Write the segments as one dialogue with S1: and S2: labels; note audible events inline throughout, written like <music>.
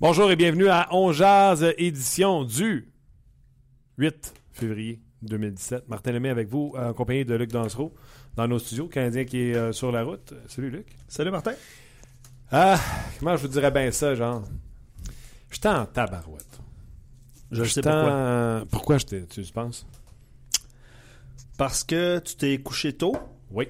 S1: Bonjour et bienvenue à On Jazz, édition du 8 février 2017. Martin Lemay avec vous, en compagnie de Luc Dansereau, dans nos studios. Canadien qui est euh, sur la route. Salut Luc.
S2: Salut Martin.
S1: Ah, comment je vous dirais bien ça, genre? Je en tabarouette.
S2: Je sais pourquoi.
S1: Pourquoi je t'ai- tu penses?
S2: Parce que tu t'es couché tôt?
S1: Oui.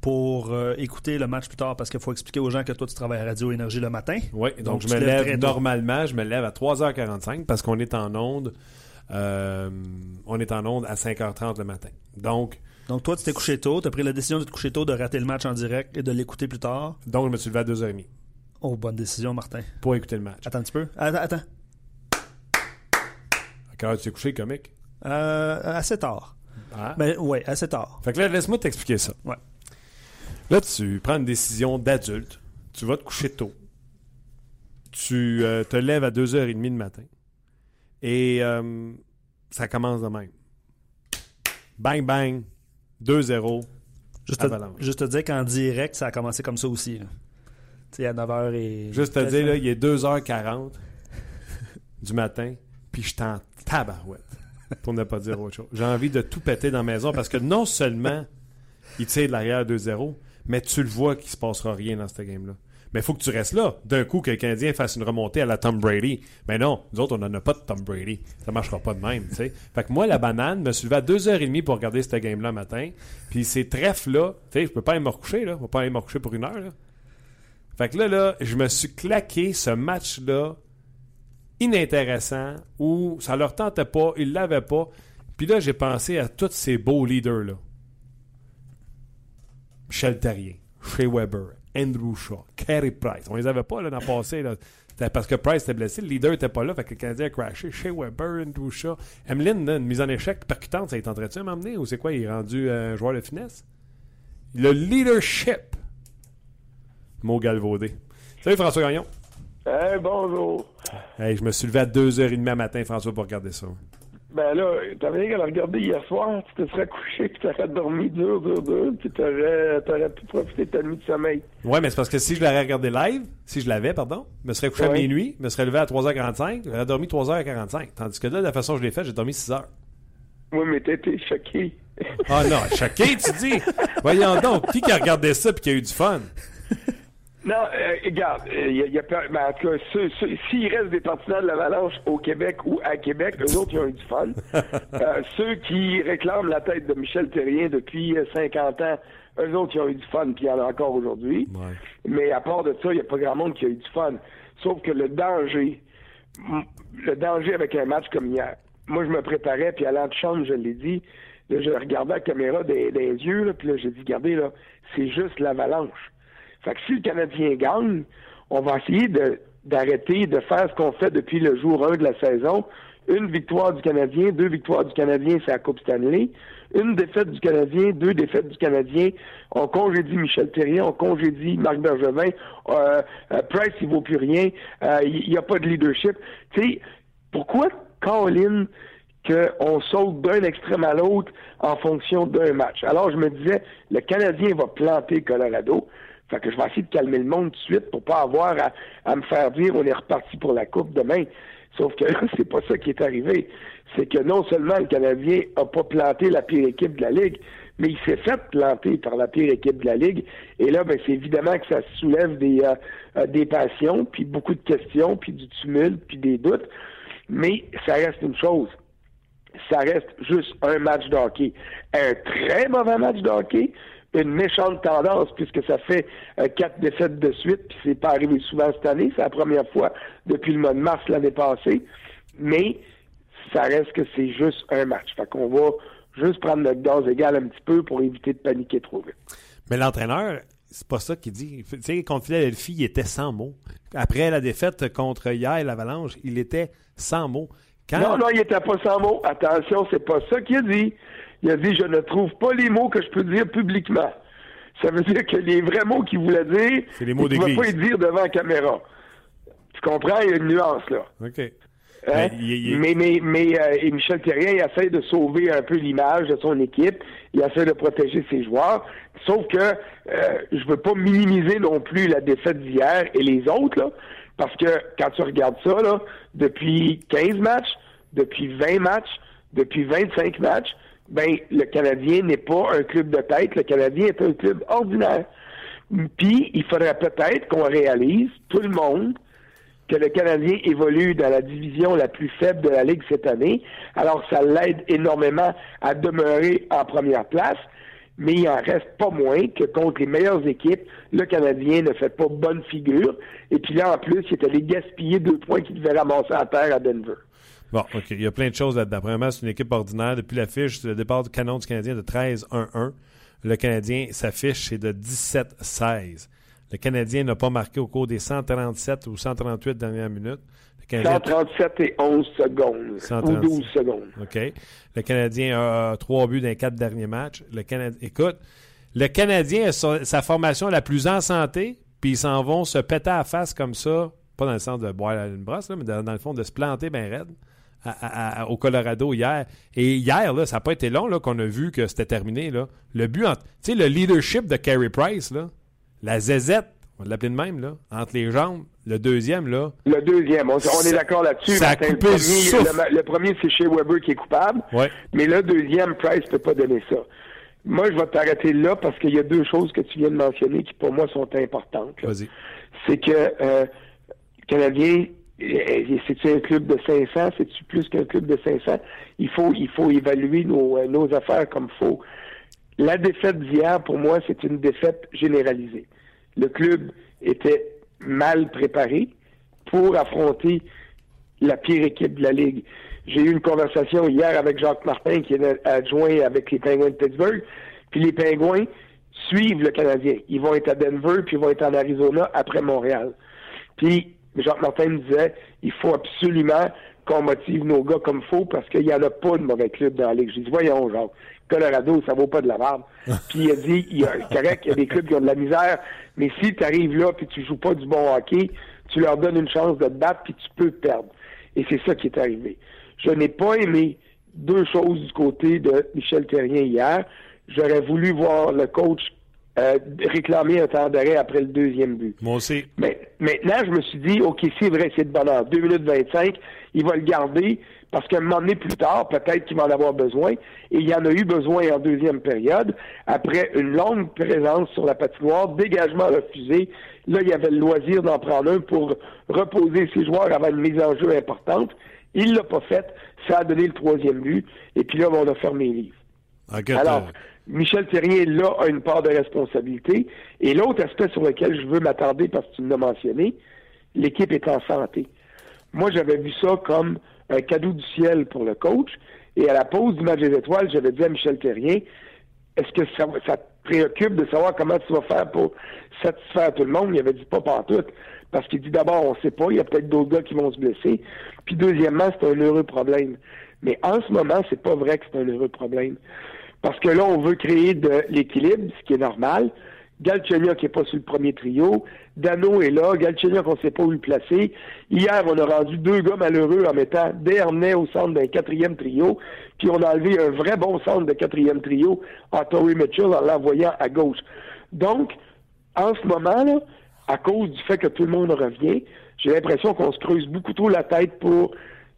S2: Pour euh, écouter le match plus tard parce qu'il faut expliquer aux gens que toi tu travailles à Radio Énergie le matin.
S1: Oui, donc,
S2: Donc,
S1: je me lève normalement, je me lève à 3h45 parce qu'on est en onde. euh, on est en onde à 5h30 le matin. Donc,
S2: Donc toi tu t'es couché tôt, tu as pris la décision de te coucher tôt, de rater le match en direct et de l'écouter plus tard.
S1: donc je me suis levé à 2h30
S2: Oh, bonne décision Martin.
S1: pour écouter le match.
S2: Attends un petit peu. Attends, attends.
S1: À quelle heure tu t'es couché, comique?
S2: Euh, assez tard.
S1: Ah.
S2: Ben ouais, assez tard.
S1: Fait que là, laisse-moi t'expliquer ça.
S2: Ouais.
S1: Là, tu prends une décision d'adulte. Tu vas te coucher tôt. Tu euh, te lèves à 2h30 le matin. Et euh, ça commence de même. Bang, bang. 2-0.
S2: Juste juste te dire qu'en direct, ça a commencé comme ça aussi. Tu sais, à 9h et...
S1: Juste te dire, là, il est 2h40 <laughs> du matin, puis je t'en tabarouette. Pour ne pas dire autre chose. J'ai envie de tout péter dans la maison parce que non seulement il tire de l'arrière 2-0, mais tu le vois qu'il se passera rien dans cette game-là. Mais il faut que tu restes là. D'un coup, que le Canadien fasse une remontée à la Tom Brady. Mais non, nous autres, on n'en a pas de Tom Brady. Ça marchera pas de même, tu sais. Fait que moi, la banane, me suis levé à 2h30 pour regarder cette game-là matin. Puis ces trèfles-là, tu sais, je peux pas aller me recoucher, là. Je peux pas aller me recoucher pour une heure, là. Fait que là, là, je me suis claqué ce match-là inintéressant où ça leur tentait pas, ils l'avaient pas. Puis là, j'ai pensé à tous ces beaux leaders-là. Michel Terrien, Shea Weber, Andrew Shaw, Carey Price. On les avait pas là, dans le passé. Là. C'était parce que Price était blessé, le leader était pas là, fait que le Canadien a crashé. Shea Weber, Andrew Shaw. Emeline, là, une mise en échec percutante, ça y tenterait-tu à m'emmener ou c'est quoi, il est rendu euh, un joueur de finesse? Le leadership. Mot galvaudé. Salut François Gagnon.
S3: Hey, bonjour.
S1: Hey, je me suis levé à 2h30 matin, François, pour regarder ça.
S3: Ben là, t'avais rien qu'à le regarder hier soir, tu te serais couché, puis t'aurais dormi dur, dur, dur, puis t'aurais, t'aurais pu profiter de ta nuit de sommeil.
S1: Ouais, mais c'est parce que si je l'aurais regardé live, si je l'avais, pardon, je me serais couché à minuit, je me serais levé à 3h45, j'aurais dormi 3h45. Tandis que là, de la façon que je l'ai fait, j'ai dormi 6h.
S3: Oui, mais t'étais choqué.
S1: Ah non, choqué, tu dis? <laughs> Voyons donc, qui qui a regardé ça puis qui a eu du fun?
S3: Non, euh, regarde, il y a, y a ben, en tout cas, ceux- ceux- s'il reste des partisans de l'Avalanche au Québec ou à Québec, eux autres, ils ont eu du fun. <laughs> Euh, ceux qui réclament la tête de Michel Terrien depuis euh, 50 ans, eux autres, ils ont eu du fun, puis il y en a encore aujourd'hui.
S1: Ouais.
S3: Mais à part de ça, il n'y a pas grand monde qui a eu du fun. Sauf que le danger, le danger avec un match comme hier, moi, je me préparais, puis à l'antichambre, je l'ai dit, là, je regardais la caméra des, des yeux, là, puis là, j'ai dit, regardez, là, c'est juste l'avalanche. Fait que si le Canadien gagne, on va essayer de- d'arrêter de faire ce qu'on fait depuis le jour 1 de la saison. Une victoire du Canadien, deux victoires du Canadien, c'est la Coupe Stanley. Une défaite du Canadien, deux défaites du Canadien. On congédie Michel Terrien, on congédie Marc Bergevin. Euh, euh, Price, il vaut plus rien. Euh, Il n'y a pas de leadership. Tu sais, pourquoi Colin qu'on saute d'un extrême à l'autre en fonction d'un match? Alors, je me disais, le Canadien va planter Colorado. Fait que je vais essayer de calmer le monde tout de suite pour pas avoir à, à me faire dire on est reparti pour la coupe demain. Sauf que <laughs> c'est pas ça qui est arrivé. C'est que non seulement le Canadien a pas planté la pire équipe de la Ligue, mais il s'est fait planter par la pire équipe de la Ligue. Et là, ben, c'est évidemment que ça soulève des, euh, euh, des passions, puis beaucoup de questions, puis du tumulte, puis des doutes. Mais ça reste une chose. Ça reste juste un match de hockey. Un très mauvais match de hockey, une méchante tendance puisque ça fait euh, quatre défaites de suite, puis c'est pas arrivé souvent cette année, c'est la première fois depuis le mois de mars l'année passée. Mais ça reste que c'est juste un match. Fait qu'on va juste prendre notre gaz égal un petit peu pour éviter de paniquer trop vite.
S1: Mais l'entraîneur, c'est pas ça qu'il dit. Tu sais, contre Philadelphie, il était sans mots. Après la défaite contre hier, l'Avalanche, il était sans mots.
S3: Non, non, il était pas sans mots. Attention, c'est pas ça qu'il a dit. Il a dit Je ne trouve pas les mots que je peux dire publiquement. Ça veut dire que les vrais mots qu'il voulait dire,
S1: c'est les mots
S3: il ne va pas les dire devant la caméra. Tu comprends? Il y a une nuance là.
S1: OK.
S3: Hein? Mais, mais, mais euh, Michel Thérien, il essaie de sauver un peu l'image de son équipe. Il essaie de protéger ses joueurs. Sauf que euh, je veux pas minimiser non plus la défaite d'hier et les autres, là, parce que quand tu regardes ça, là, depuis 15 matchs, depuis 20 matchs, depuis 25 matchs, ben le Canadien n'est pas un club de tête, le Canadien est un club ordinaire. Puis il faudrait peut-être qu'on réalise, tout le monde, que le Canadien évolue dans la division la plus faible de la Ligue cette année. Alors, ça l'aide énormément à demeurer en première place, mais il en reste pas moins que contre les meilleures équipes, le Canadien ne fait pas bonne figure. Et puis là, en plus, il est allé gaspiller deux points qu'il devait ramasser à terre à Denver.
S1: Bon, OK. Il y a plein de choses là-dedans. Premièrement, c'est une équipe ordinaire. Depuis la fiche, le départ du canon du Canadien de 13-1-1. Le Canadien, sa fiche, c'est de 17-16. Le Canadien n'a pas marqué au cours des 137 ou 138 dernières minutes.
S3: 137 et 11 secondes. Ou 12 secondes.
S1: OK. Le Canadien a trois buts dans les quatre derniers matchs. Le Canadien, écoute, le Canadien a sa, formation la plus en santé, puis ils s'en vont se péter à la face comme ça, pas dans le sens de boire une brosse, mais dans, le fond de se planter bien raide. Au Colorado hier. Et hier, là, ça n'a pas été long qu'on a vu que c'était terminé. Là. Le but, tu sais, le leadership de Carey Price, là, la zézette, on va l'appeler de même, là, entre les jambes, le deuxième, là.
S3: Le deuxième, on, est d'accord là-dessus.
S1: Ça a coupé
S3: le, premier, le, premier, c'est chez Weber qui est coupable.
S1: Ouais.
S3: Mais le deuxième, Price ne peut pas donner ça. Moi, je vais t'arrêter là parce qu'il y a deux choses que tu viens de mentionner qui, pour moi, sont importantes.
S1: Vas-y.
S3: C'est que euh, Canadien, c'est-tu un club de 500? C'est-tu plus qu'un club de 500? Il faut, il faut évaluer nos, euh, nos affaires comme il faut. La défaite d'hier, pour moi, c'est une défaite généralisée. Le club était mal préparé pour affronter la pire équipe de la Ligue. J'ai eu une conversation hier avec Jacques Martin, qui est adjoint avec les Penguins de Pittsburgh, puis les Penguins suivent le Canadien. Ils vont être à Denver, puis ils vont être en Arizona après Montréal. Puis Jacques Martin me disait, il faut absolument qu'on motive nos gars comme faut parce qu'il n'y en a pas de mauvais club dans la Ligue. J'ai dit, voyons, Jacques, Colorado, ça vaut pas de la merde. <laughs> puis il a dit, il y a, correct, il y a des clubs qui ont de la misère, mais si tu arrives là puis tu joues pas du bon hockey, tu leur donnes une chance de te battre puis tu peux perdre. Et c'est ça qui est arrivé. Je n'ai pas aimé deux choses du côté de Michel Terrien hier. J'aurais voulu voir le coach euh, réclamer un temps d'arrêt après le deuxième but.
S1: Moi aussi.
S3: Mais maintenant, je me suis dit, OK, c'est vrai, c'est de bonheur. 2 minutes 25, il va le garder parce qu'un moment donné plus tard, peut-être qu'il va en avoir besoin. Et il y en a eu besoin en deuxième période. Après une longue présence sur la patinoire, dégagement refusé, là, il y avait le loisir d'en prendre un pour reposer ses joueurs avant une mise en jeu importante. Il l'a pas fait. Ça a donné le troisième but. Et puis là, on a fermé les livres. Alors, Michel Thérien, là, a une part de responsabilité. Et l'autre aspect sur lequel je veux m'attarder, parce que tu l'as mentionné, l'équipe est en santé. Moi, j'avais vu ça comme un cadeau du ciel pour le coach. Et à la pause du match des étoiles, j'avais dit à Michel Terrien, est-ce que ça, te préoccupe de savoir comment tu vas faire pour satisfaire tout le monde? Il avait dit pas partout. Parce qu'il dit d'abord, on sait pas, il y a peut-être d'autres gars qui vont se blesser. Puis deuxièmement, c'est un heureux problème. Mais en ce moment, c'est pas vrai que c'est un heureux problème. Parce que là, on veut créer de l'équilibre, ce qui est normal. Galchenyuk qui n'est pas sur le premier trio. Dano est là. Galchenyuk, on ne sait pas où le placer. Hier, on a rendu deux gars malheureux en mettant Dernay au centre d'un quatrième trio. Puis on a enlevé un vrai bon centre de quatrième trio en Tory Mitchell en l'envoyant à gauche. Donc, en ce moment, là, à cause du fait que tout le monde revient, j'ai l'impression qu'on se creuse beaucoup trop la tête pour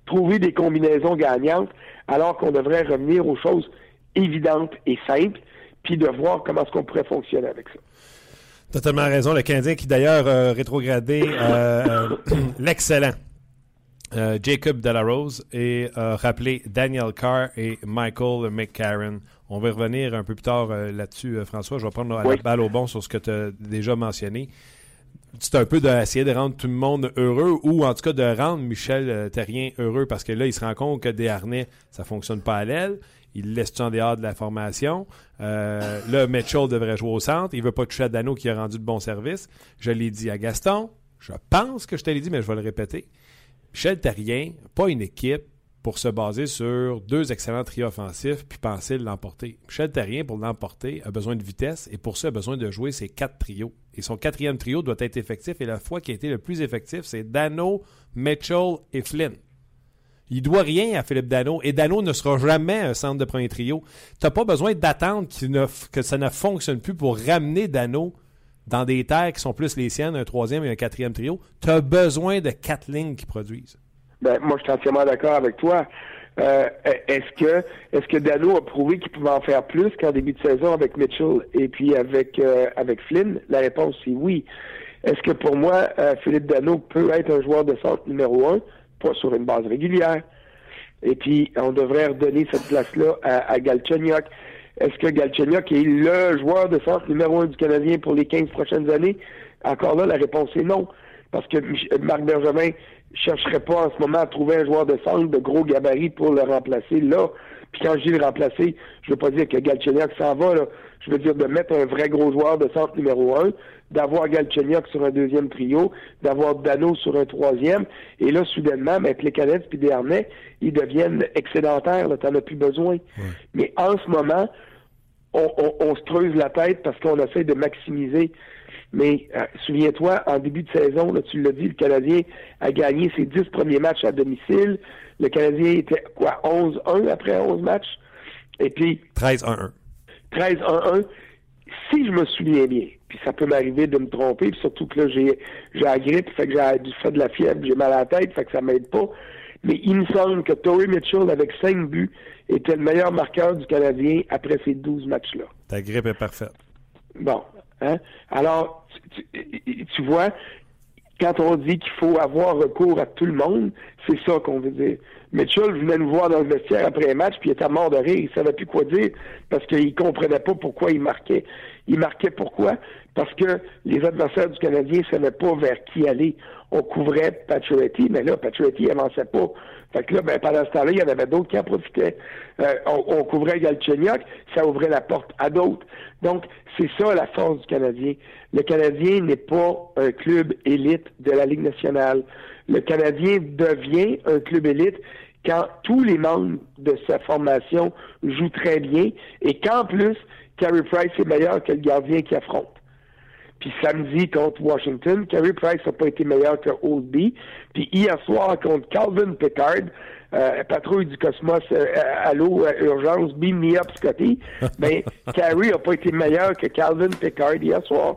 S3: trouver des combinaisons gagnantes, alors qu'on devrait revenir aux choses évidentes et simples puis de voir comment est-ce qu'on pourrait fonctionner avec ça.
S1: Totalement raison. Le Canadien qui d'ailleurs a rétrogradé euh, <coughs> l'excellent euh, Jacob Delarose et a rappelé Daniel Carr et Michael McCarron. On va revenir un peu plus tard euh, là-dessus, François. Je vais prendre la balle au bon sur ce que tu as déjà mentionné. c'est un peu d'essayer de rendre tout le monde heureux ou en tout cas de rendre Michel euh, Terrien heureux parce que là, il se rend compte que des harnais, ça fonctionne pas à l'aile. Il laisse en dehors de la formation? Euh, là, Mitchell devrait jouer au centre. Il veut pas toucher à Dano qui a rendu de bon service. Je l'ai dit à Gaston. Je pense que je te l'ai dit, mais je vais le répéter. Michel Terrien, pas une équipe pour se baser sur deux excellents trios offensifs puis penser l'emporter. Michel Terrien, pour l'emporter, a besoin de vitesse et pour ça, a besoin de jouer ses quatre trios. Et son quatrième trio doit être effectif et la fois qui a été le plus effectif, c'est Dano, Mitchell et Flynn. Il doit rien à Philippe Dano et Dano ne sera jamais un centre de premier trio. Tu n'as pas besoin d'attendre que ça ne fonctionne plus pour ramener Dano dans des terres qui sont plus les siennes, un troisième et un quatrième trio. Tu as besoin de quatre lignes qui produisent.
S3: Ben, moi, je suis entièrement d'accord avec toi. Euh, est-ce que que Dano a prouvé qu'il pouvait en faire plus qu'en début de saison avec Mitchell et puis avec euh, Flynn? La réponse c'est oui. Est-ce que pour moi, euh, Philippe Dano peut être un joueur de centre numéro un, sur une base régulière? Et puis, on devrait redonner cette place-là à, à Galchenyuk. Est-ce que Galchenyuk est le joueur de centre numéro un du Canadien pour les 15 prochaines années? Encore là, la réponse est non. Parce que Marc Bergevin chercherait pas en ce moment à trouver un joueur de centre de gros gabarit pour le remplacer là. Puis quand je dis le remplacer, je veux pas dire que Galchenyuk s'en va, là. Je veux dire de mettre un vrai gros joueur de centre numéro un, d'avoir Galchenyuk sur un deuxième trio, d'avoir Dano sur un troisième, et là, soudainement, ben, cadettes puis des harnais, ils deviennent excédentaires, là, t'en as plus besoin. Mais en ce moment, on, on, se creuse la tête parce qu'on essaie de maximiser mais euh, souviens-toi, en début de saison, là, tu l'as dit, le Canadien a gagné ses dix premiers matchs à domicile. Le Canadien était quoi, 11-1 après 11 matchs? Et puis.
S1: 13-1-1.
S3: 13-1-1. Si je me souviens bien, puis ça peut m'arriver de me tromper, puis surtout que là, j'ai, j'ai la grippe, fait que j'ai fait de la fièvre, j'ai mal à la tête, fait que ça m'aide pas. Mais il me semble que Torrey Mitchell, avec 5 buts, était le meilleur marqueur du Canadien après ces 12 matchs-là.
S1: Ta grippe est parfaite.
S3: Bon. Hein? Alors, tu, vois, quand on dit qu'il faut avoir recours à tout le monde, c'est ça qu'on veut dire. Mitchell venait nous voir dans le vestiaire après un match, puis il était mort de rire, il savait plus quoi dire, parce qu'il comprenait pas pourquoi il marquait. Il marquait pourquoi? Parce que les adversaires du Canadien savaient pas vers qui aller. On couvrait Pacioretty, mais là, Pacioretty avançait pas. Fait que là, ben, pendant ce temps-là, il y en avait d'autres qui en profitaient. Euh, on, couvrait Galchenyuk, ça ouvrait la porte à d'autres. Donc, c'est ça la force du Canadien. Le Canadien n'est pas un club élite de la Ligue nationale. Le Canadien devient un club élite quand tous les membres de sa formation jouent très bien et qu'en plus, Carey Price est meilleur que le gardien qui affronte. Puis samedi contre Washington, Carey Price n'a pas été meilleur que Oldby. Puis hier soir contre Calvin Pickard, euh, patrouille du Cosmos, euh, allô, euh, urgence, beam me up, Scotty. Mais <laughs> ben, Carey n'a pas été meilleur que Calvin Pickard hier soir.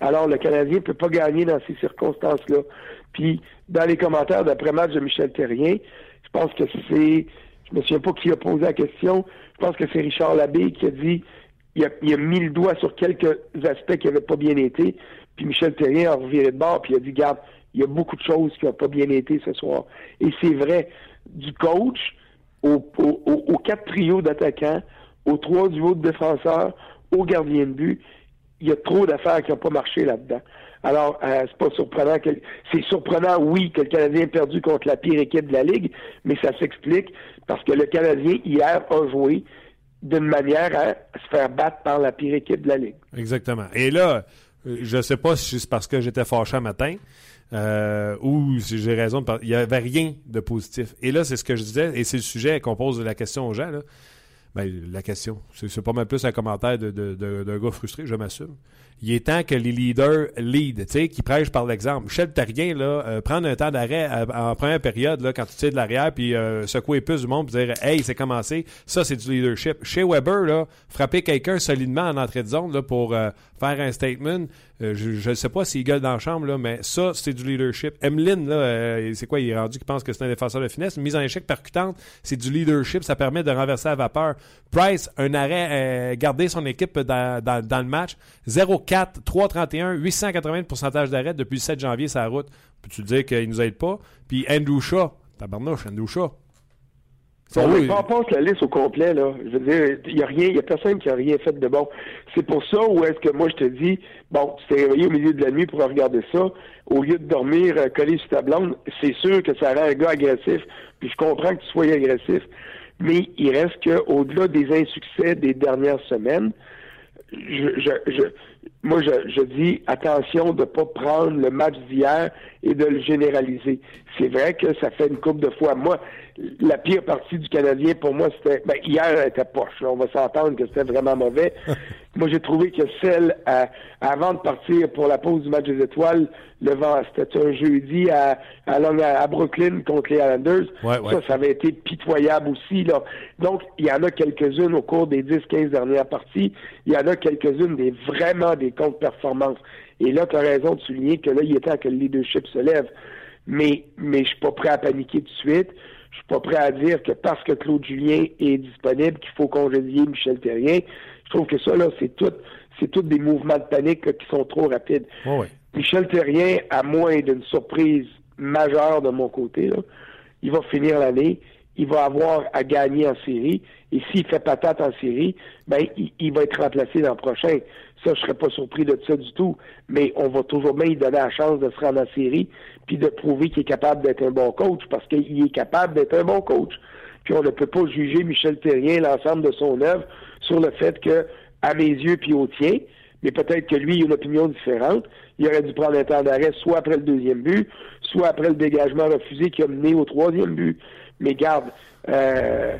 S3: Alors, le Canadien ne peut pas gagner dans ces circonstances-là. Puis, dans les commentaires d'après-match de Michel Terrien, je pense que c'est, je me souviens pas qui a posé la question, je pense que c'est Richard Labbé qui a dit il a, mis le doigt sur quelques aspects qui n'avaient pas bien été. Puis Michel Terrien a reviré de bord, puis il a dit, garde, il y a beaucoup de choses qui n'ont pas bien été ce soir. Et c'est vrai, du coach aux quatre trios d'attaquants, aux trois duos de défenseurs, aux gardiens de but, il y a trop d'affaires qui n'ont pas marché là-dedans. Alors, euh, c'est pas surprenant que c'est surprenant, oui, que le Canadien ait perdu contre la pire équipe de la Ligue, mais ça s'explique parce que le Canadien, hier, a joué d'une manière à se faire battre par la pire équipe de la Ligue.
S1: Exactement. Et là, euh, je ne sais pas si c'est parce que j'étais fâché un matin euh, ou si j'ai raison. il n'y avait rien de positif. Et là, c'est ce que je disais, et c'est le sujet qu'on pose la question aux gens. Ben, la question, c'est pas mal plus un commentaire d'un de, de, gars frustré, je m'assume il est temps que les leaders lead, qui prêchent par l'exemple. Michel Terrien, là, euh, prendre un temps d'arrêt euh, en première période, là, quand tu tires de l'arrière, puis euh, secouer plus du monde, puis dire Hey, c'est commencé, ça, c'est du leadership. Chez Weber, là, frapper quelqu'un solidement en entrée de zone là, pour faire un statement, je ne sais pas s'il gueule dans la chambre, là, mais ça, c'est du leadership. Emeline, là, c'est quoi, il est rendu qu'il pense que c'est un défenseur de finesse. Mise en échec percutante, c'est du leadership, ça permet de renverser la vapeur. Price, un arrêt, garder son équipe dans, le match, 0-4 4, 3,31, 880 de pourcentage d'arrêt depuis le 7 janvier la route. Peux-tu dire qu'il ne nous aide pas? Puis Andrew Shaw, tabarnouche, Andrew Shaw.
S3: on oui. passe la liste au complet, là. Je veux dire, il n'y a rien, il a personne qui a rien fait de bon. C'est pour ça où est-ce que moi je te dis, bon, tu t'es réveillé au milieu de la nuit pour regarder ça, au lieu de dormir euh, collé sur ta blonde, c'est sûr que ça rend un gars agressif, puis je comprends que tu sois agressif, mais il reste qu'au-delà des insuccès des dernières semaines, je, je, je moi, je, je, dis attention de ne pas prendre le match d'hier et de le généraliser. C'est vrai que ça fait une coupe de fois. Moi, la pire partie du Canadien, pour moi, c'était. Ben, hier, elle était poche. On va s'entendre que c'était vraiment mauvais. <laughs> moi, j'ai trouvé que celle, avant de partir pour la pause du match des étoiles, le vent, c'était un jeudi à, à, à, Brooklyn contre les Islanders. Ça, ça avait été pitoyable aussi. Là. Donc, il y en a quelques-unes au cours des 10-15 dernières parties. Il y en a quelques-unes des vraiment des contre-performances. Et là, tu as raison de souligner que là, il est temps que le leadership se lève. Mais, mais je suis pas prêt à paniquer tout de suite. Je suis pas prêt à dire que parce que Claude Julien est disponible, qu'il faut congédier Michel Terrien. Je trouve que ça, là, c'est tout, c'est tout des mouvements de panique qui sont trop rapides. Michel Terrien, à moins d'une surprise majeure de mon côté, là, il va finir l'année, il va avoir à gagner en série, et s'il fait patate en série, ben, il, va être remplacé l'an prochain. Ça, je serais pas surpris de ça du tout. Mais on va toujours bien lui donner la chance de se rendre en série, puis de prouver qu'il est capable d'être un bon coach, parce qu'il est capable d'être un bon coach. Puis on ne peut pas juger Michel Terrien, l'ensemble de son œuvre, sur le fait que, à mes yeux, puis au tien, mais peut-être que lui, il a une opinion différente. Il aurait dû prendre un temps d'arrêt soit après le deuxième but, soit après le dégagement refusé qui a mené au troisième but. Mais garde, euh,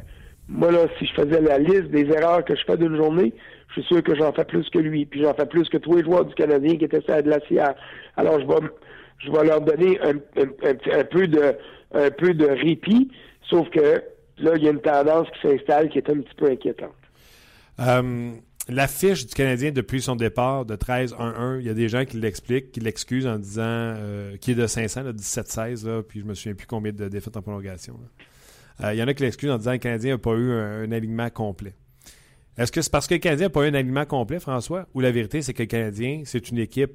S3: moi, là, si je faisais la liste des erreurs que je fais d'une journée, je suis sûr que j'en fais plus que lui, puis j'en fais plus que tous les joueurs du Canadien qui étaient sur la glacière. Alors, je vais, leur donner un, un, peu de, un répit, sauf que là, il y a une tendance qui s'installe qui est un petit peu inquiétante.
S1: Euh, la fiche du Canadien depuis son départ de 13-1-1, il y a des gens qui l'expliquent, qui l'excusent en disant euh, qu'il est de 500, de 17-16, puis je me souviens plus combien de défaites en prolongation. Euh, il y en a qui l'excusent en disant que le Canadien n'a pas eu un, alignement complet. Est-ce que c'est parce que le Canadien n'a pas eu un alignement complet, François, ou la vérité, c'est que le Canadien, c'est une équipe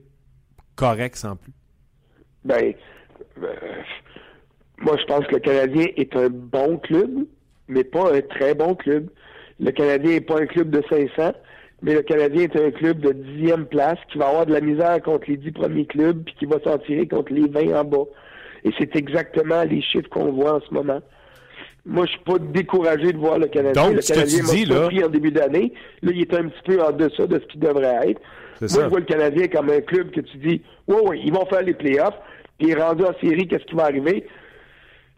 S1: correcte sans plus?
S3: Ben, euh, moi, je pense que le Canadien est un bon club, mais pas un très bon club. Le Canadien n'est pas un club de 500, mais le Canadien est un club de dixième place qui va avoir de la misère contre les dix premiers clubs, puis qui va s'en tirer contre les 20 en bas. Et c'est exactement les chiffres qu'on voit en ce moment. Moi, je suis pas découragé de voir le Canadien.
S1: Donc,
S3: le
S1: Canadien m'a
S3: pris en début d'année. Là, il est un petit peu en deçà de ce qu'il devrait être. Moi, je vois le Canadien comme un club que tu dis, oui, oui, ils vont faire les playoffs. Puis, rendu en série, qu'est-ce qui va arriver?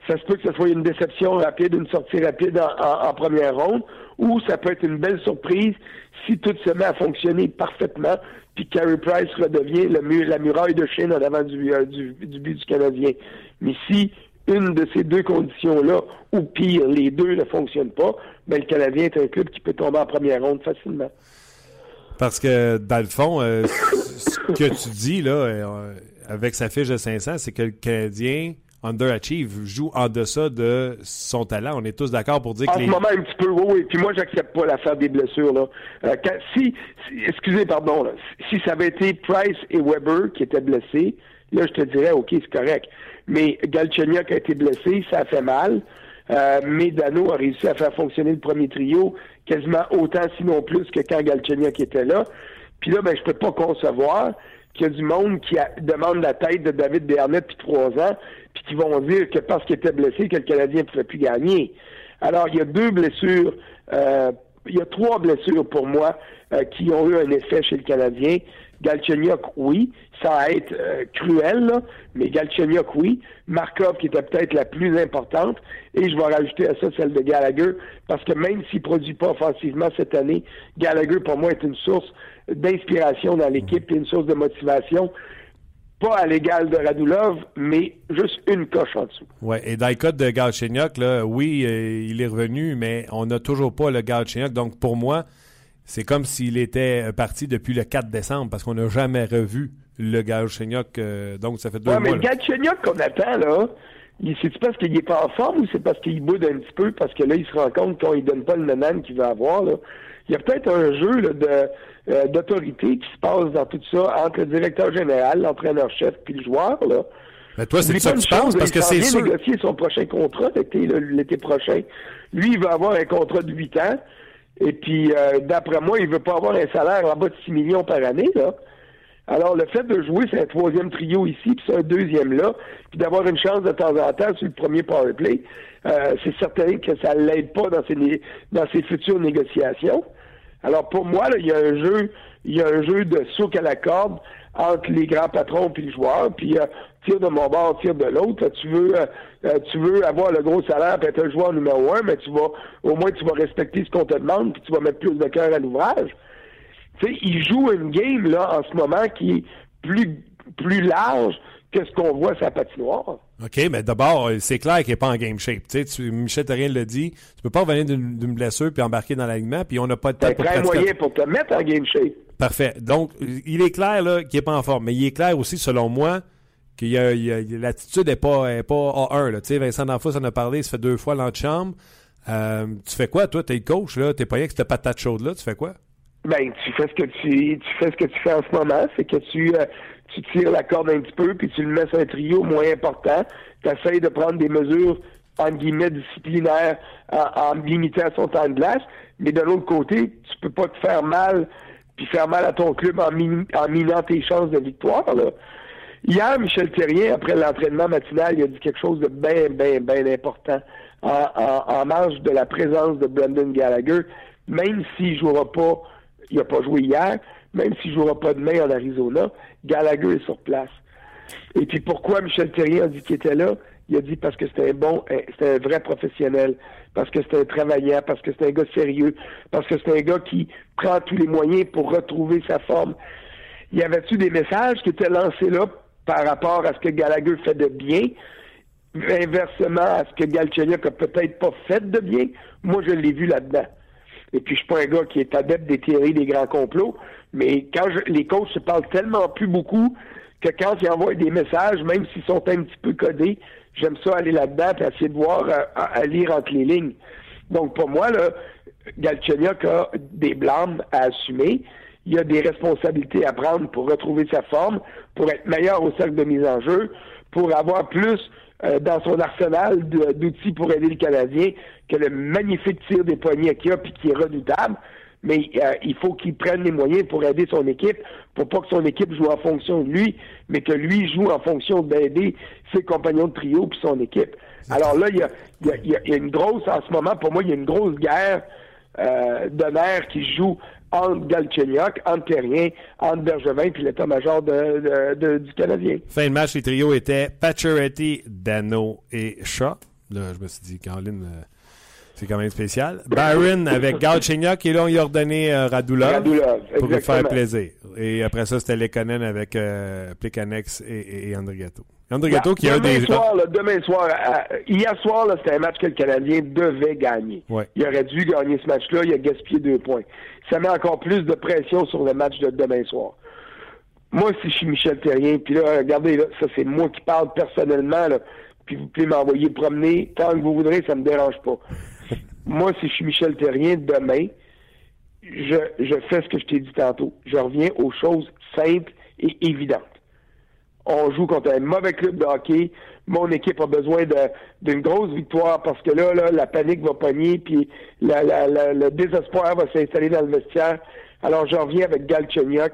S3: Ça se peut que ce soit une déception rapide, une sortie rapide en, première ronde, ou ça peut être une belle surprise si tout se met à fonctionner parfaitement, puis Carey Price redevient le la muraille de Chine en avant du, euh, du, du but du Canadien. Mais si une de ces deux conditions-là, ou pire, les deux ne fonctionnent pas, ben, le Canadien est un club qui peut tomber en première ronde facilement.
S1: Parce que, dans le fond, euh, ce que tu dis, là, euh, avec sa fiche de 500, c'est que le Canadien underachieve, joue en deçà de son talent. On est tous d'accord pour dire
S3: en
S1: que. En
S3: ce moment, un petit peu, oui, oui. Puis moi, j'accepte pas l'affaire des blessures. Là. Euh, si, excusez, pardon, si ça avait été Price et Weber qui étaient blessés, là, je te dirais, OK, c'est correct. Mais Galchenyuk a été blessé, ça a fait mal. Euh, mais Dano a réussi à faire fonctionner le premier trio quasiment autant, sinon plus, que quand Galchenyuk était là. Puis là, ben, je peux pas concevoir qu'il y a du monde qui demande la tête de David Bernet depuis trois ans, puis qui vont dire que parce qu'il était blessé, que le Canadien ne pouvait plus gagner. Alors, il y a deux blessures, euh, il y a trois blessures pour moi euh, qui ont eu un effet chez le Canadien. Galchenyuk, oui, ça être euh, cruel, mais Galchenyuk, oui. Markov, qui était peut-être la plus importante. Et je vais rajouter à ça celle de Gallagher, parce que même s'il ne produit pas offensivement cette année, Gallagher, pour moi, est une source d'inspiration dans l'équipe et une source de motivation. Pas à l'égal de Radulov, mais juste une coche en dessous.
S1: Oui, et dans le de Galchenyuk, là, oui, euh, il est revenu, mais on n'a toujours pas le Galchenyuk. Donc, pour moi, c'est comme s'il était parti depuis le 4 décembre, parce qu'on n'a jamais revu le Galchenyuk. Euh, donc, ça fait deux
S3: ouais,
S1: mois.
S3: mais le Galchenyuk qu'on attend, là, c'est parce qu'il n'est pas en forme ou c'est parce qu'il boude un petit peu, parce que là, il se rend compte qu'on ne donne pas le nanan qu'il veut avoir, là? Il y a peut-être un jeu là, de euh, d'autorité qui se passe dans tout ça entre le directeur général, l'entraîneur-chef puis le joueur. Là.
S1: Mais toi, c'est ça que
S3: une
S1: tu penses, parce que c'est sûr.
S3: négocier son prochain contrat l'été prochain. Lui, il va avoir un contrat de 8 ans. Et puis, euh, d'après moi, il veut pas avoir un salaire en bas de 6 millions par année, là. Alors, le fait de jouer, c'est un troisième trio ici, puis c'est un deuxième là, puis d'avoir une chance de temps en temps sur le premier power play, euh, c'est certain que ça l'aide pas dans ses, dans ses futures négociations. Alors, pour moi, là, il y a un jeu, il y a un jeu de souk à la corde entre les grands patrons et les joueurs, puis euh, tire de mon bord, tire de l'autre. Tu veux, euh, euh, tu veux avoir le gros salaire pour être un joueur numéro un, mais tu vas, au moins, tu vas respecter ce qu'on te demande, puis tu vas mettre plus de cœur à l'ouvrage. Tu sais, il joue une game là en ce moment qui est plus plus large que ce qu'on voit sur la patinoire.
S1: OK, mais d'abord, c'est clair qu'il n'est pas en game shape. Tu sais, tu, Michel Terrien l'a dit, tu peux pas revenir d'une blessure puis embarquer dans l'alignement, puis on n'a pas de temps pour
S3: très
S1: pratiquer.
S3: moyen pour te mettre en game shape.
S1: Parfait. Donc, il est clair qu'il n'est pas en forme, mais il est clair aussi, selon moi, que l'attitude n'est pas, est pas A1. Là. Tu sais, Vincent D'Anfos en a parlé, ça fait deux fois l'antichambre. Euh, tu fais quoi, toi? T'es coach, là? T'es pas avec cette patate chaude-là, tu fais quoi?
S3: Ben, tu fais ce que tu, tu fais ce que tu fais en ce moment, c'est que tu, euh, tu tires la corde un petit peu, puis tu le mets sur un trio moins important. Tu essaies de prendre des mesures, entre guillemets, disciplinaires en, en limitant son temps de glace, mais de l'autre côté, tu peux pas te faire mal, puis faire mal à ton club en, min- en minant tes chances de victoire. Là. Hier, Michel Terrien, après l'entraînement matinal, il a dit quelque chose de bien, bien, bien important en, en, en marge de la présence de Brendan Gallagher, même s'il jouera pas, il n'a pas joué hier, même s'il jouera pas demain en Arizona, Gallagher est sur place. Et puis pourquoi Michel Terrien a dit qu'il était là? Il a dit parce que c'était un bon, un- c'était un vrai professionnel, parce que c'était un travaillant, parce que c'est un gars sérieux, parce que c'est un gars qui prend tous les moyens pour retrouver sa forme. Y avait-tu des messages qui étaient lancés là par rapport à ce que Gallagher fait de bien, inversement à ce que Galchenyuk a peut-être pas fait de bien? Moi, je l'ai vu là-dedans. Et puis, je suis pas un gars qui est adepte des théories des grands complots, mais quand je- les coachs se parlent tellement plus beaucoup que quand ils envoient des messages, même s'ils sont un petit peu codés, j'aime ça aller là-dedans et essayer de voir, euh, à, à lire entre les lignes. Donc, pour moi, là, Galchenyuk a des blâmes à assumer. Il a des responsabilités à prendre pour retrouver sa forme, pour être meilleur au cercle de mise en jeu, pour avoir plus euh, dans son arsenal d'outils pour aider le Canadien que le magnifique tir des poignets qu'il a puis qui est redoutable. Mais euh, il faut qu'il prenne les moyens pour aider son équipe, pour pas que son équipe joue en fonction de lui, mais que lui joue en fonction d'aider ses compagnons de trio puis son équipe. Alors là, il y a, y a- y a- une grosse, en ce moment, pour moi, il y a une grosse guerre euh, de nerfs qui joue entre Galchenyuk, entre Terrien, entre Bergevin puis l'état-major de- de- du Canadien.
S1: Fin de match, les trios étaient Pacioretty, Dano et Shaw. Là, je me suis dit, Caroline, euh, c'est quand même spécial. Byron avec Galchenyuk et là, on y a ordonné euh, Radulov,
S3: Radulov,
S1: pour lui faire plaisir. Et après ça, c'était Lekonen avec euh, Plekanex et, et, Andrigato. Andrigato qui a
S3: demain
S1: des...
S3: soir, là, demain soir, euh, hier soir, c'était un match que le Canadien devait gagner.
S1: Ouais.
S3: Il aurait dû gagner ce match-là, il a gaspillé deux points. Ça met encore plus de pression sur le match de demain soir. Moi, si je suis Michel Terrien, puis là, regardez, là, ça c'est moi qui parle personnellement, là, puis vous pouvez m'envoyer promener tant que vous voudrez, ça me dérange pas. Moi, si je suis Michel Terrien, demain, je, je fais ce que je t'ai dit tantôt. Je reviens aux choses simples et évidentes on joue contre un mauvais club de hockey. Mon équipe a besoin d'une grosse victoire parce que là, la panique va pogner, puis le désespoir va s'installer dans le vestiaire. Alors, je reviens avec Galchenyuk,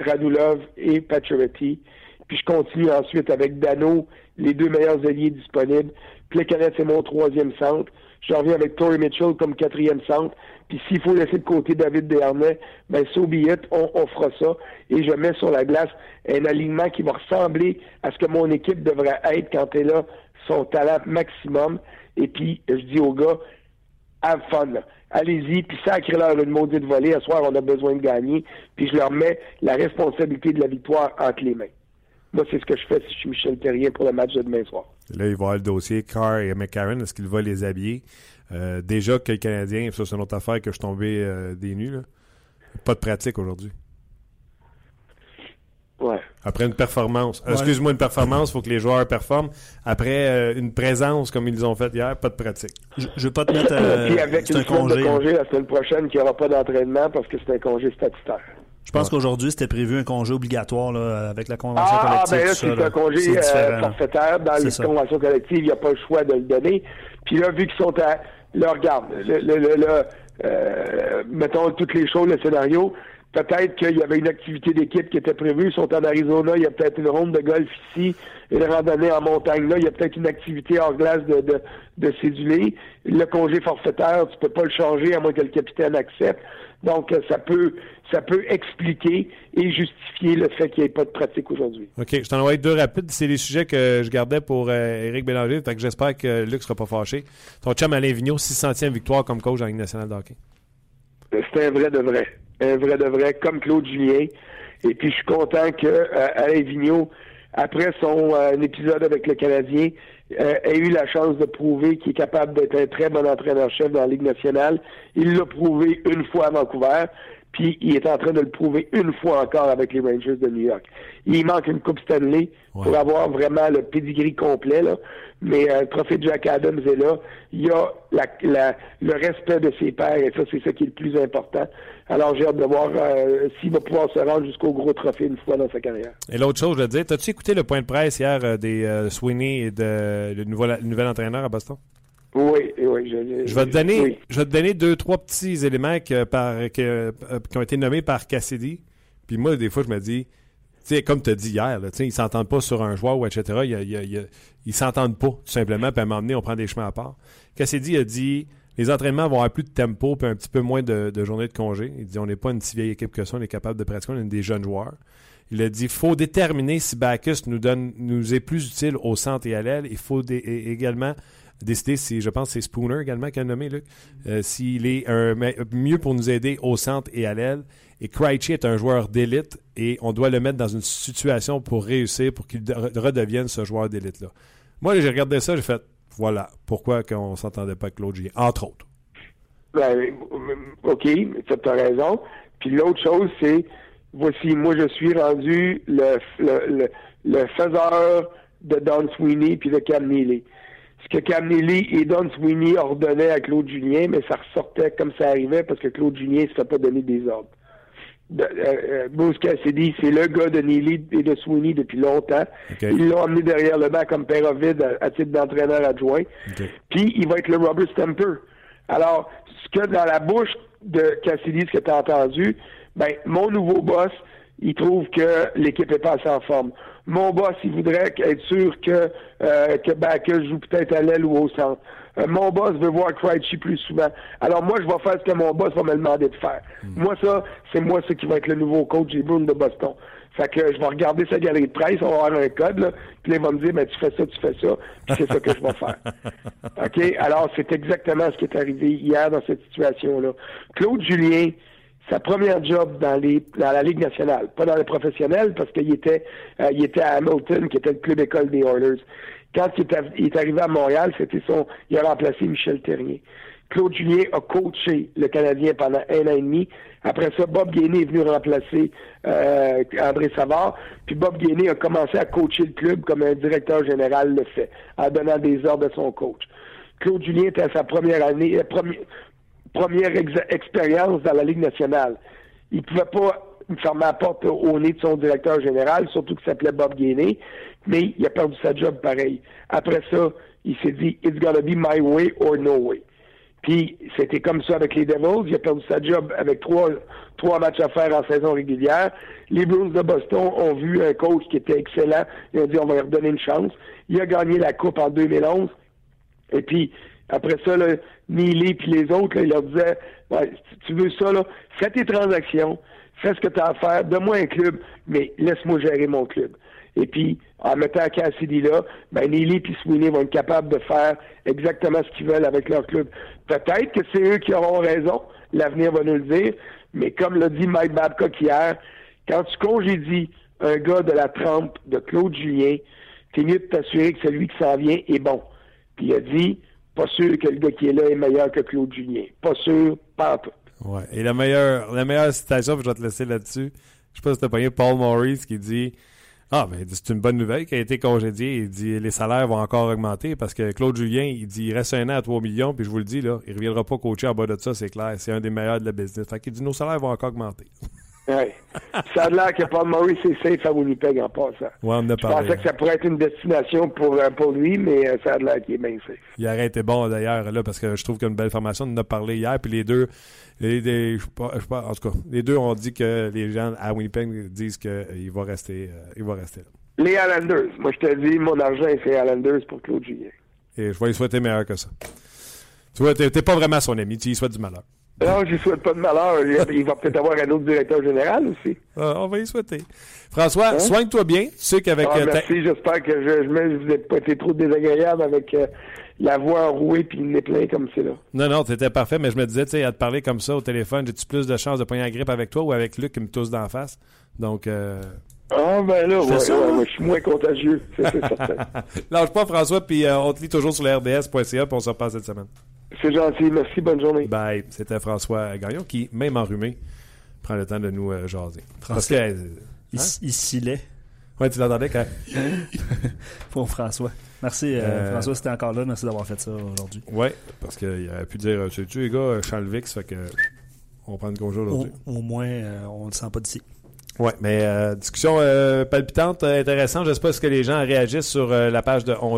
S3: Radulov et Pacioretty. Puis je continue ensuite avec Dano, les deux meilleurs alliés disponibles. Plekanec, c'est mon troisième centre. Je reviens avec Tory Mitchell comme quatrième centre. Puis s'il faut laisser de côté David Desharnais, ben so be it, on, on fera ça. Et je mets sur la glace un alignement qui va ressembler à ce que mon équipe devrait être quand elle a son talent maximum. Et puis, je dis aux gars, have fun. Allez-y, puis sacrez-leur une maudite volée. À soir, on a besoin de gagner. Puis je leur mets la responsabilité de la victoire entre les mains. Moi, c'est ce que je fais si je suis Michel Terrien pour le match de demain soir.
S1: Là, il va y avoir le dossier Carr et McCarron. Est-ce qu'il va les habiller? Euh, déjà que le Canadien, ça c'est une autre affaire que je suis tombé euh, des nues. Là. Pas de pratique aujourd'hui.
S3: Ouais.
S1: Après une performance.
S2: Ouais.
S1: Excuse-moi, une performance, il faut que les joueurs performent. Après euh, une présence comme ils ont fait hier, pas de pratique.
S2: Je, je veux pas te mettre. euh,
S3: Puis avec
S2: c'est
S3: une
S2: un
S3: semaine
S2: congé.
S3: de congé la semaine prochaine, qu'il n'y aura pas d'entraînement parce que c'est un congé statutaire.
S2: Je pense qu'aujourd'hui, c'était prévu un congé obligatoire là, avec la convention
S3: Ah,
S2: collective.
S3: ben là, c'est un congé euh, forfaitaire. Dans les
S2: ça.
S3: conventions collectives, il n'y a pas le choix de le donner. Puis là, vu qu'ils sont à... Là, regarde, le, le, le- le, euh, mettons toutes les choses, le scénario, peut-être qu'il y avait une activité d'équipe qui était prévue. Ils sont en Arizona, il y a peut-être une ronde de golf ici, une randonnée en montagne là, il y a peut-être une activité hors glace de, de, de cédulé. Le congé forfaitaire, tu peux pas le changer à moins que le capitaine accepte. Donc, euh, ça peut, ça peut expliquer et justifier le fait qu'il n'y ait pas de pratique aujourd'hui.
S1: OK, je t'en envoie deux rapides. C'est les sujets que je gardais pour euh, Éric Bélanger. Fait que j'espère que Luc sera pas fâché. Ton chum Alain Vigneault, 600e victoire comme coach en Ligue nationale de hockey.
S3: C'est un vrai de vrai. Un vrai de vrai, comme Claude Julien. Et puis, je suis content que euh, Alain Vigneault, après son euh, épisode avec le Canadien, euh, ait eu la chance de prouver qu'il est capable d'être un très bon entraîneur-chef dans la Ligue nationale. Il l'a prouvé une fois à Vancouver, puis il est en train de le prouver une fois encore avec les Rangers de New York. Il manque une Coupe Stanley pour avoir vraiment le pedigree complet, là. mais euh, le trophée de Jack Adams est là. Il y a la- la- le respect de ses pairs, et ça, c'est ça qui est le plus important. Alors, j'ai hâte de voir euh, s'il va pouvoir se rendre jusqu'au gros trophée une fois dans sa carrière.
S1: Et l'autre chose, je veux dire, t'as-tu écouté le point de presse hier euh, des euh, Sweeney et de le nouvel, le nouvel entraîneur à Boston?
S3: Oui, oui. Je,
S1: Je vais te donner,
S3: oui.
S1: je vais te donner deux, trois petits éléments que par, que, euh, qui ont été nommés par Cassidy. Puis moi, des fois, je me dis, comme tu as dit hier, là, ils s'entendent pas sur un joueur ou etc. Il y a- il y a- il y a- ils s'entendent pas, tout simplement. Puis à un moment donné, on prend des chemins à part. Cassidy a dit, les entraînements vont avoir plus de tempo puis un petit peu moins de, journées de congé. Il dit, on n'est pas une si vieille équipe que ça, on est capable de pratiquer, on est des jeunes joueurs. Il a dit, faut déterminer si Bacchus nous donne, nous est plus utile au centre et à l'aile. Il faut également décider si, je pense, c'est Spooner également qui a nommé, Luc, euh, s'il est un, mieux pour nous aider au centre et à l'aile. Et Krejci est un joueur d'élite et on doit le mettre dans une situation pour réussir, pour qu'il de- redevienne ce joueur d'élite-là. Moi, j'ai regardé ça, j'ai fait, voilà, pourquoi qu'on s'entendait pas avec Claude Julien, entre autres.
S3: Ben, OK, tu as raison. Puis l'autre chose, c'est, voici, moi, je suis rendu le, le, le, le faiseur de Don Sweeney puis de Cam Neely. Ce que Cam Neely et Don Sweeney ordonnaient à Claude Julien, mais ça ressortait comme ça arrivait parce que Claude Julien ne se fait pas donner des ordres. Euh, euh, Bruce Cassidy, c'est le gars de Neely et de Sweeney depuis longtemps. Ils l'ont emmené derrière le banc comme père Ovid à, à titre d'entraîneur adjoint. Puis il va être le Robert Stamper. Alors, ce que dans la bouche de Cassidy, ce que tu as entendu, ben, mon nouveau boss, il trouve que l'équipe est pas assez en forme. Mon boss, il voudrait être sûr que, euh, que Bacchus joue peut-être à l'aile ou au centre. Euh, mon boss veut voir Krejci plus souvent. Alors moi, je vais faire ce que mon boss va me demander de faire. Moi, ça, c'est moi ce qui va être le nouveau coach des Bruins de Boston. Fait que je vais regarder sa galerie de presse, on va avoir un code, là, puis là, il va me dire, ben, tu fais ça, tu fais ça, puis c'est ça que je vais faire. <laughs> OK? Alors, c'est exactement ce qui est arrivé hier dans cette situation-là. Claude Julien, sa première job dans les dans la Ligue nationale, pas dans le professionnel, parce qu'il était euh, il était à Hamilton, qui était le club école des Oilers. Quand il est, arrivé à Montréal, c'était son il a remplacé Michel Terrien. Claude Julien a coaché le Canadien pendant un an et demi. Après ça, Bob Gainé est venu remplacer euh, André Savard. Puis Bob Gainé a commencé à coacher le club comme un directeur général le fait, en donnant des ordres à son coach. Claude Julien était à sa première année, euh, premi- première ex- expérience dans la Ligue nationale. Il pouvait pas fermer la porte au nez de son directeur général, surtout qu'il s'appelait Bob Gainé, mais il a perdu sa job pareil. Après ça, il s'est dit, it's gonna be my way or no way. Puis c'était comme ça avec les Devils. Il a perdu sa job avec trois, trois matchs à faire en saison régulière. Les Bruins de Boston ont vu un coach qui était excellent. Ils ont dit on va lui redonner une chance. Il a gagné la Coupe en 2011. Et puis, après ça, là, Neely puis les autres, là, ils leur disaient tu veux ça, là, fais tes transactions, fais ce que tu as à faire, donne-moi un club, mais laisse-moi gérer mon club. Et puis, en mettant Cassidy là, ben Neely et Sweeney vont être capables de faire exactement ce qu'ils veulent avec leur club. Peut-être que c'est eux qui auront raison, l'avenir va nous le dire, mais comme l'a dit Mike Babcock hier, quand tu congédies un gars de la trempe de Claude Julien, c'est mieux de t'assurer que celui qui s'en vient est bon. Puis il a dit, pas sûr que le gars qui est là est meilleur que Claude Julien. Pas sûr, pas tout.
S1: Ouais. Et la meilleure, la meilleure citation, je vais te laisser là-dessus. Je sais pas si t'as pogné Paul Maurice qui dit Ah, ben, c'est une bonne nouvelle qui a été congédié. Il dit Les salaires vont encore augmenter parce que Claude Julien, il dit Il reste un an à 3 millions, puis je vous le dis, là, il reviendra pas coacher en bas de ça, c'est clair. C'est un des meilleurs de la business. Fait qu'il dit Nos salaires vont encore augmenter. <laughs>
S3: Ouais. Ça a l'air que Paul Maurice est safe à Winnipeg en passant.
S1: Ouais, on a
S3: Je
S1: parlé.
S3: pensais que ça pourrait être une destination pour, euh, pour lui, mais euh, ça a l'air qu'il est bien safe.
S1: Il aurait été bon d'ailleurs là parce que je trouve qu'il y a une belle formation. On en a parlé hier, puis les deux, les, les- je sais pas- je en tout cas, les deux ont dit que les gens à Winnipeg disent qu'il va rester, euh, il va rester là.
S3: Les Islanders. Moi, je te dis, mon argent, c'est Islanders pour Claude Julien.
S1: Et je vais lui souhaiter meilleur que ça. Tu vois, t'es pas vraiment son ami, tu lui souhaites du malheur.
S3: Non, je lui souhaite pas de malheur. Il va peut-être avoir un autre directeur général aussi.
S1: Ah, on va y souhaiter. François,
S3: Hein?
S1: soigne-toi bien. Tu sais qu'avec
S3: Ah,
S1: euh, ta-
S3: merci, j'espère que je, je me, vous n'êtes pas été trop désagréable avec euh, la voix enrouée puis le nez plein comme c'est là.
S1: Non, non, t'étais parfait, mais je me disais, tu sais, à te parler comme ça au téléphone, j'ai-tu plus de chances de pogner la grippe avec toi ou avec Luc qui me tousse d'en face? Donc, euh...
S3: Ah, ben là, ouais,
S1: ça,
S3: ouais,
S1: hein?
S3: ouais, je suis moins contagieux, c'est certain. <laughs>
S1: lâche pas François, puis euh, on te lit toujours sur le RDS.ca, puis on se repasse cette semaine.
S3: C'est gentil, merci, bonne journée.
S1: Bye. C'était François Gagnon qui, même enrhumé, prend le temps de nous euh, jaser. Parce que,
S2: François.
S1: euh,
S2: Il,
S1: Hein?
S2: il
S1: ouais, tu l'entendais quand... <laughs>
S2: pour François. Merci, euh,
S1: Euh,
S2: François, c'était encore là. Merci d'avoir fait ça aujourd'hui.
S1: Ouais, parce qu'il aurait pu dire, tu sais les gars, Charles Vix, fait que on prend une congé
S2: Au,
S1: aujourd'hui.
S2: au moins, euh, on ne le sent pas d'ici.
S1: Ouais, mais euh, discussion euh, palpitante, euh, intéressante. Je sais pas ce que les gens réagissent sur la page de On.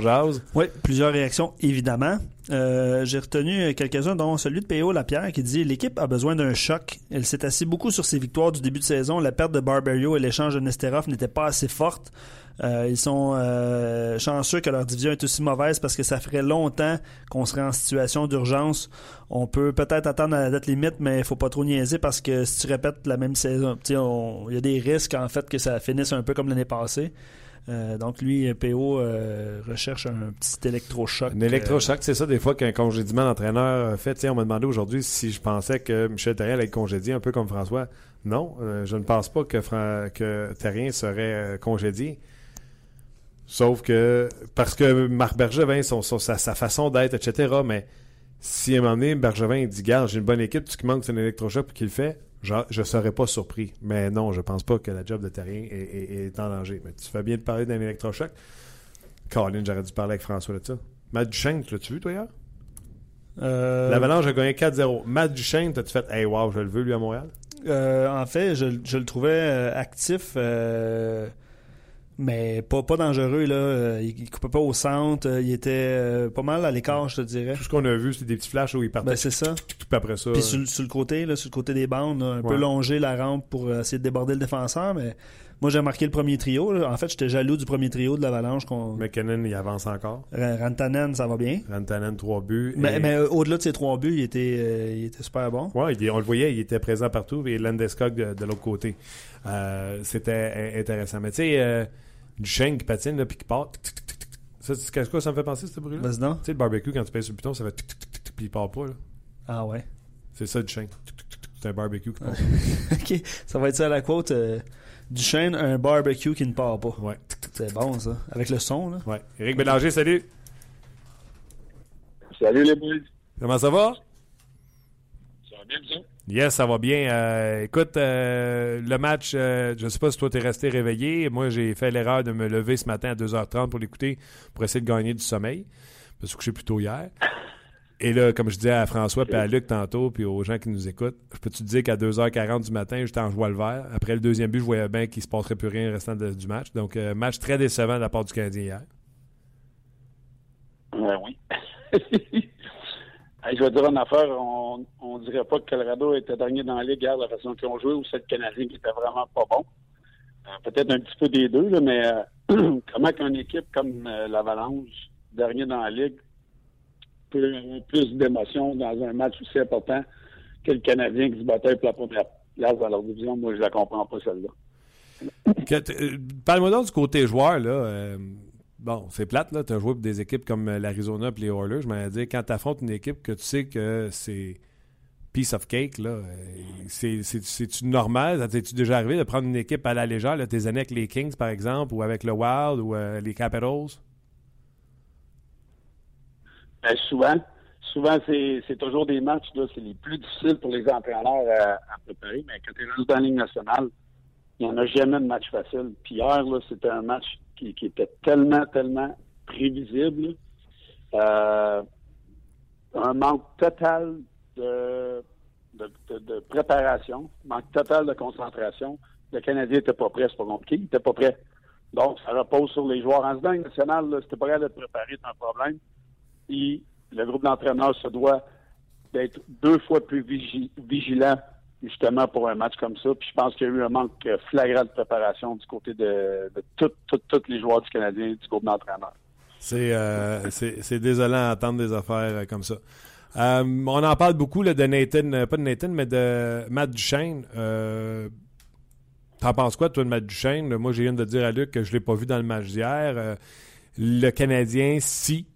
S2: Oui, plusieurs réactions, évidemment. J'ai retenu quelques-uns, dont celui de P.O. Lapierre qui dit L'équipe a besoin d'un choc. Elle s'est assise beaucoup sur ses victoires du début de saison. La perte de Barberio et l'échange de Nesterov n'étaient pas assez fortes. Euh, ils sont euh, chanceux que leur division est aussi mauvaise parce que ça ferait longtemps qu'on serait en situation d'urgence. On peut peut-être attendre à la date limite, mais il faut pas trop niaiser parce que si tu répètes la même saison, il y a des risques en fait que ça finisse un peu comme l'année passée. Euh, donc lui, PO euh, recherche un petit électrochoc.
S1: Un électrochoc, c'est ça, des fois qu'un congédiement d'entraîneur fait. On m'a demandé aujourd'hui si je pensais que Michel Terrien allait être congédié, un peu comme François. Non, je ne pense pas que, Fran- que Terrien serait congédié. Sauf que, parce que Marc Bergevin, son, son- sa, sa façon d'être, etc., mais si à un moment donné, Bergevin dit, garde, j'ai une bonne équipe, ce qui manque, c'est un électrochoc, puis qu'il le fait, je ne serais pas surpris. Mais non, je pense pas que la job de Terrien est, est- est en danger. Mais tu fais bien de parler d'un électrochoc. Colin, j'aurais dû parler avec François de ça. Matt Duchesne, l'as-tu vu, toi, hier?
S2: Euh,
S1: L'Avalanche a gagné 4-0. Matt Duchesne, t'as-tu fait, hey, wow, je le veux, lui, à Montréal?
S2: euh, en fait, je, je le trouvais euh, actif, euh, mais pas, pas dangereux. Là. Euh, Il, il coupait pas au centre. euh, Il était euh, pas mal à l'écart, je te dirais.
S1: Tout ce qu'on a vu, c'était des petits flashs où il partait
S2: Ben, c'est ça.
S1: tout après ça.
S2: Puis sur, le- sur le côté, là, sur le côté des bandes, là, un
S1: Ouais.
S2: peu longer la rampe pour essayer de déborder le défenseur. Mais moi, j'ai marqué le premier trio. là. En fait, j'étais jaloux du premier trio de l'Avalanche. qu'on
S1: McKinnon, il avance encore.
S2: Ra- Rantanen, ça va bien.
S1: Rantanen, 3 buts.
S2: Mais,
S1: Et-
S2: mais, euh, au-delà de ces trois buts, il était, euh, il était super bon.
S1: Ouais, il- on le voyait, il était présent partout, et Landeskog de, de l'autre côté. Euh, C'était in- intéressant. Mais tu sais, euh, Duchesne qui patine, là, puis qui part. tic, tic, tic, tic, tic. Ça, c'est qu'est-ce que ça me fait penser, ce bruit-là? Tu
S2: Vas-y donc.
S1: sais, le barbecue, quand tu pèses sur le piton, ça fait tic, tic, tic, tic, puis il part pas, là.
S2: Ah ouais.
S1: C'est ça, tic, tic. C'est un barbecue qui part
S2: OK, ça va être ça à la quote. euh, Duchesne, un barbecue qui ne part pas.
S1: Ouais.
S2: C'est bon, ça. Avec le son, là.
S1: Ouais. Éric Bélanger, salut.
S4: Salut les boys.
S1: Comment ça va?
S4: Ça va bien, vous?
S1: Yes, ça va bien. Euh, écoute, euh, le match, euh, je sais pas si toi t'es resté réveillé. Moi, j'ai fait l'erreur de me lever ce matin à 2h30 pour l'écouter, pour essayer de gagner du sommeil. Parce que je suis plus tôt hier. Et là, comme je disais à François et à Luc tantôt, puis aux gens qui nous écoutent, je peux te dire qu'à 2h40 du matin, j'étais en joie le vert. Après le deuxième but, je voyais bien qu'il se passerait plus rien restant du match. Donc, match très décevant de la part du Canadien hier.
S4: Oui. <laughs> Je vais dire une affaire, on, on dirait pas que Colorado était dernier dans la ligue hier, la façon qu'ils ont joué, ou c'est le Canadien qui était vraiment pas bon. Euh, Peut-être un petit peu des deux, mais euh, <clears throat> comment qu'une équipe comme euh, l'Avalanche, dernier dans la ligue, peut avoir plus d'émotion dans un match aussi important que le Canadien qui se battait pour la première place dans leur division, moi je la comprends pas celle-là.
S1: Euh, Parle-moi donc du côté joueur. Là, bon, c'est plate. Tu as joué pour des équipes comme euh, l'Arizona et les Oilers. Je m'allais dire, quand tu affrontes une équipe que tu sais que c'est piece of cake, là, euh, c'est- c'est- c'est-tu normal? T'es-tu déjà arrivé de prendre une équipe à la légère, là, tes années avec les Kings, par exemple, ou avec le Wild, ou euh, les Capitals?
S4: Ben, souvent, souvent c'est, toujours des matchs, là, c'est les plus difficiles pour les entraîneurs à, préparer, mais quand tu es dans la Ligue nationale, il n'y en a jamais de match facile. Puis hier, là, c'était un match qui, était tellement, tellement prévisible. Euh, un manque total de, de, préparation, manque total de concentration. Le Canadien n'était pas prêt, c'est pas compliqué, il n'était pas prêt. Donc, ça repose sur les joueurs. En ce national, national, c'était pas prêt d'être préparé, c'est un problème. Et le groupe d'entraîneurs se doit d'être deux fois plus vigilant justement pour un match comme ça. Puis je pense qu'il y a eu un manque flagrant de préparation du côté de, de tous les joueurs du Canadien, du groupe d'entraîneurs.
S1: Euh, c'est désolant d'entendre des affaires euh, comme ça. Euh, on en parle beaucoup de Nathan, pas de Nathan, mais de Matt Duchesne. T'en penses quoi, toi, de Matt Duchesne? Moi, j'ai viens de dire à Luc que je ne l'ai pas vu dans le match d'hier. le Canadien, si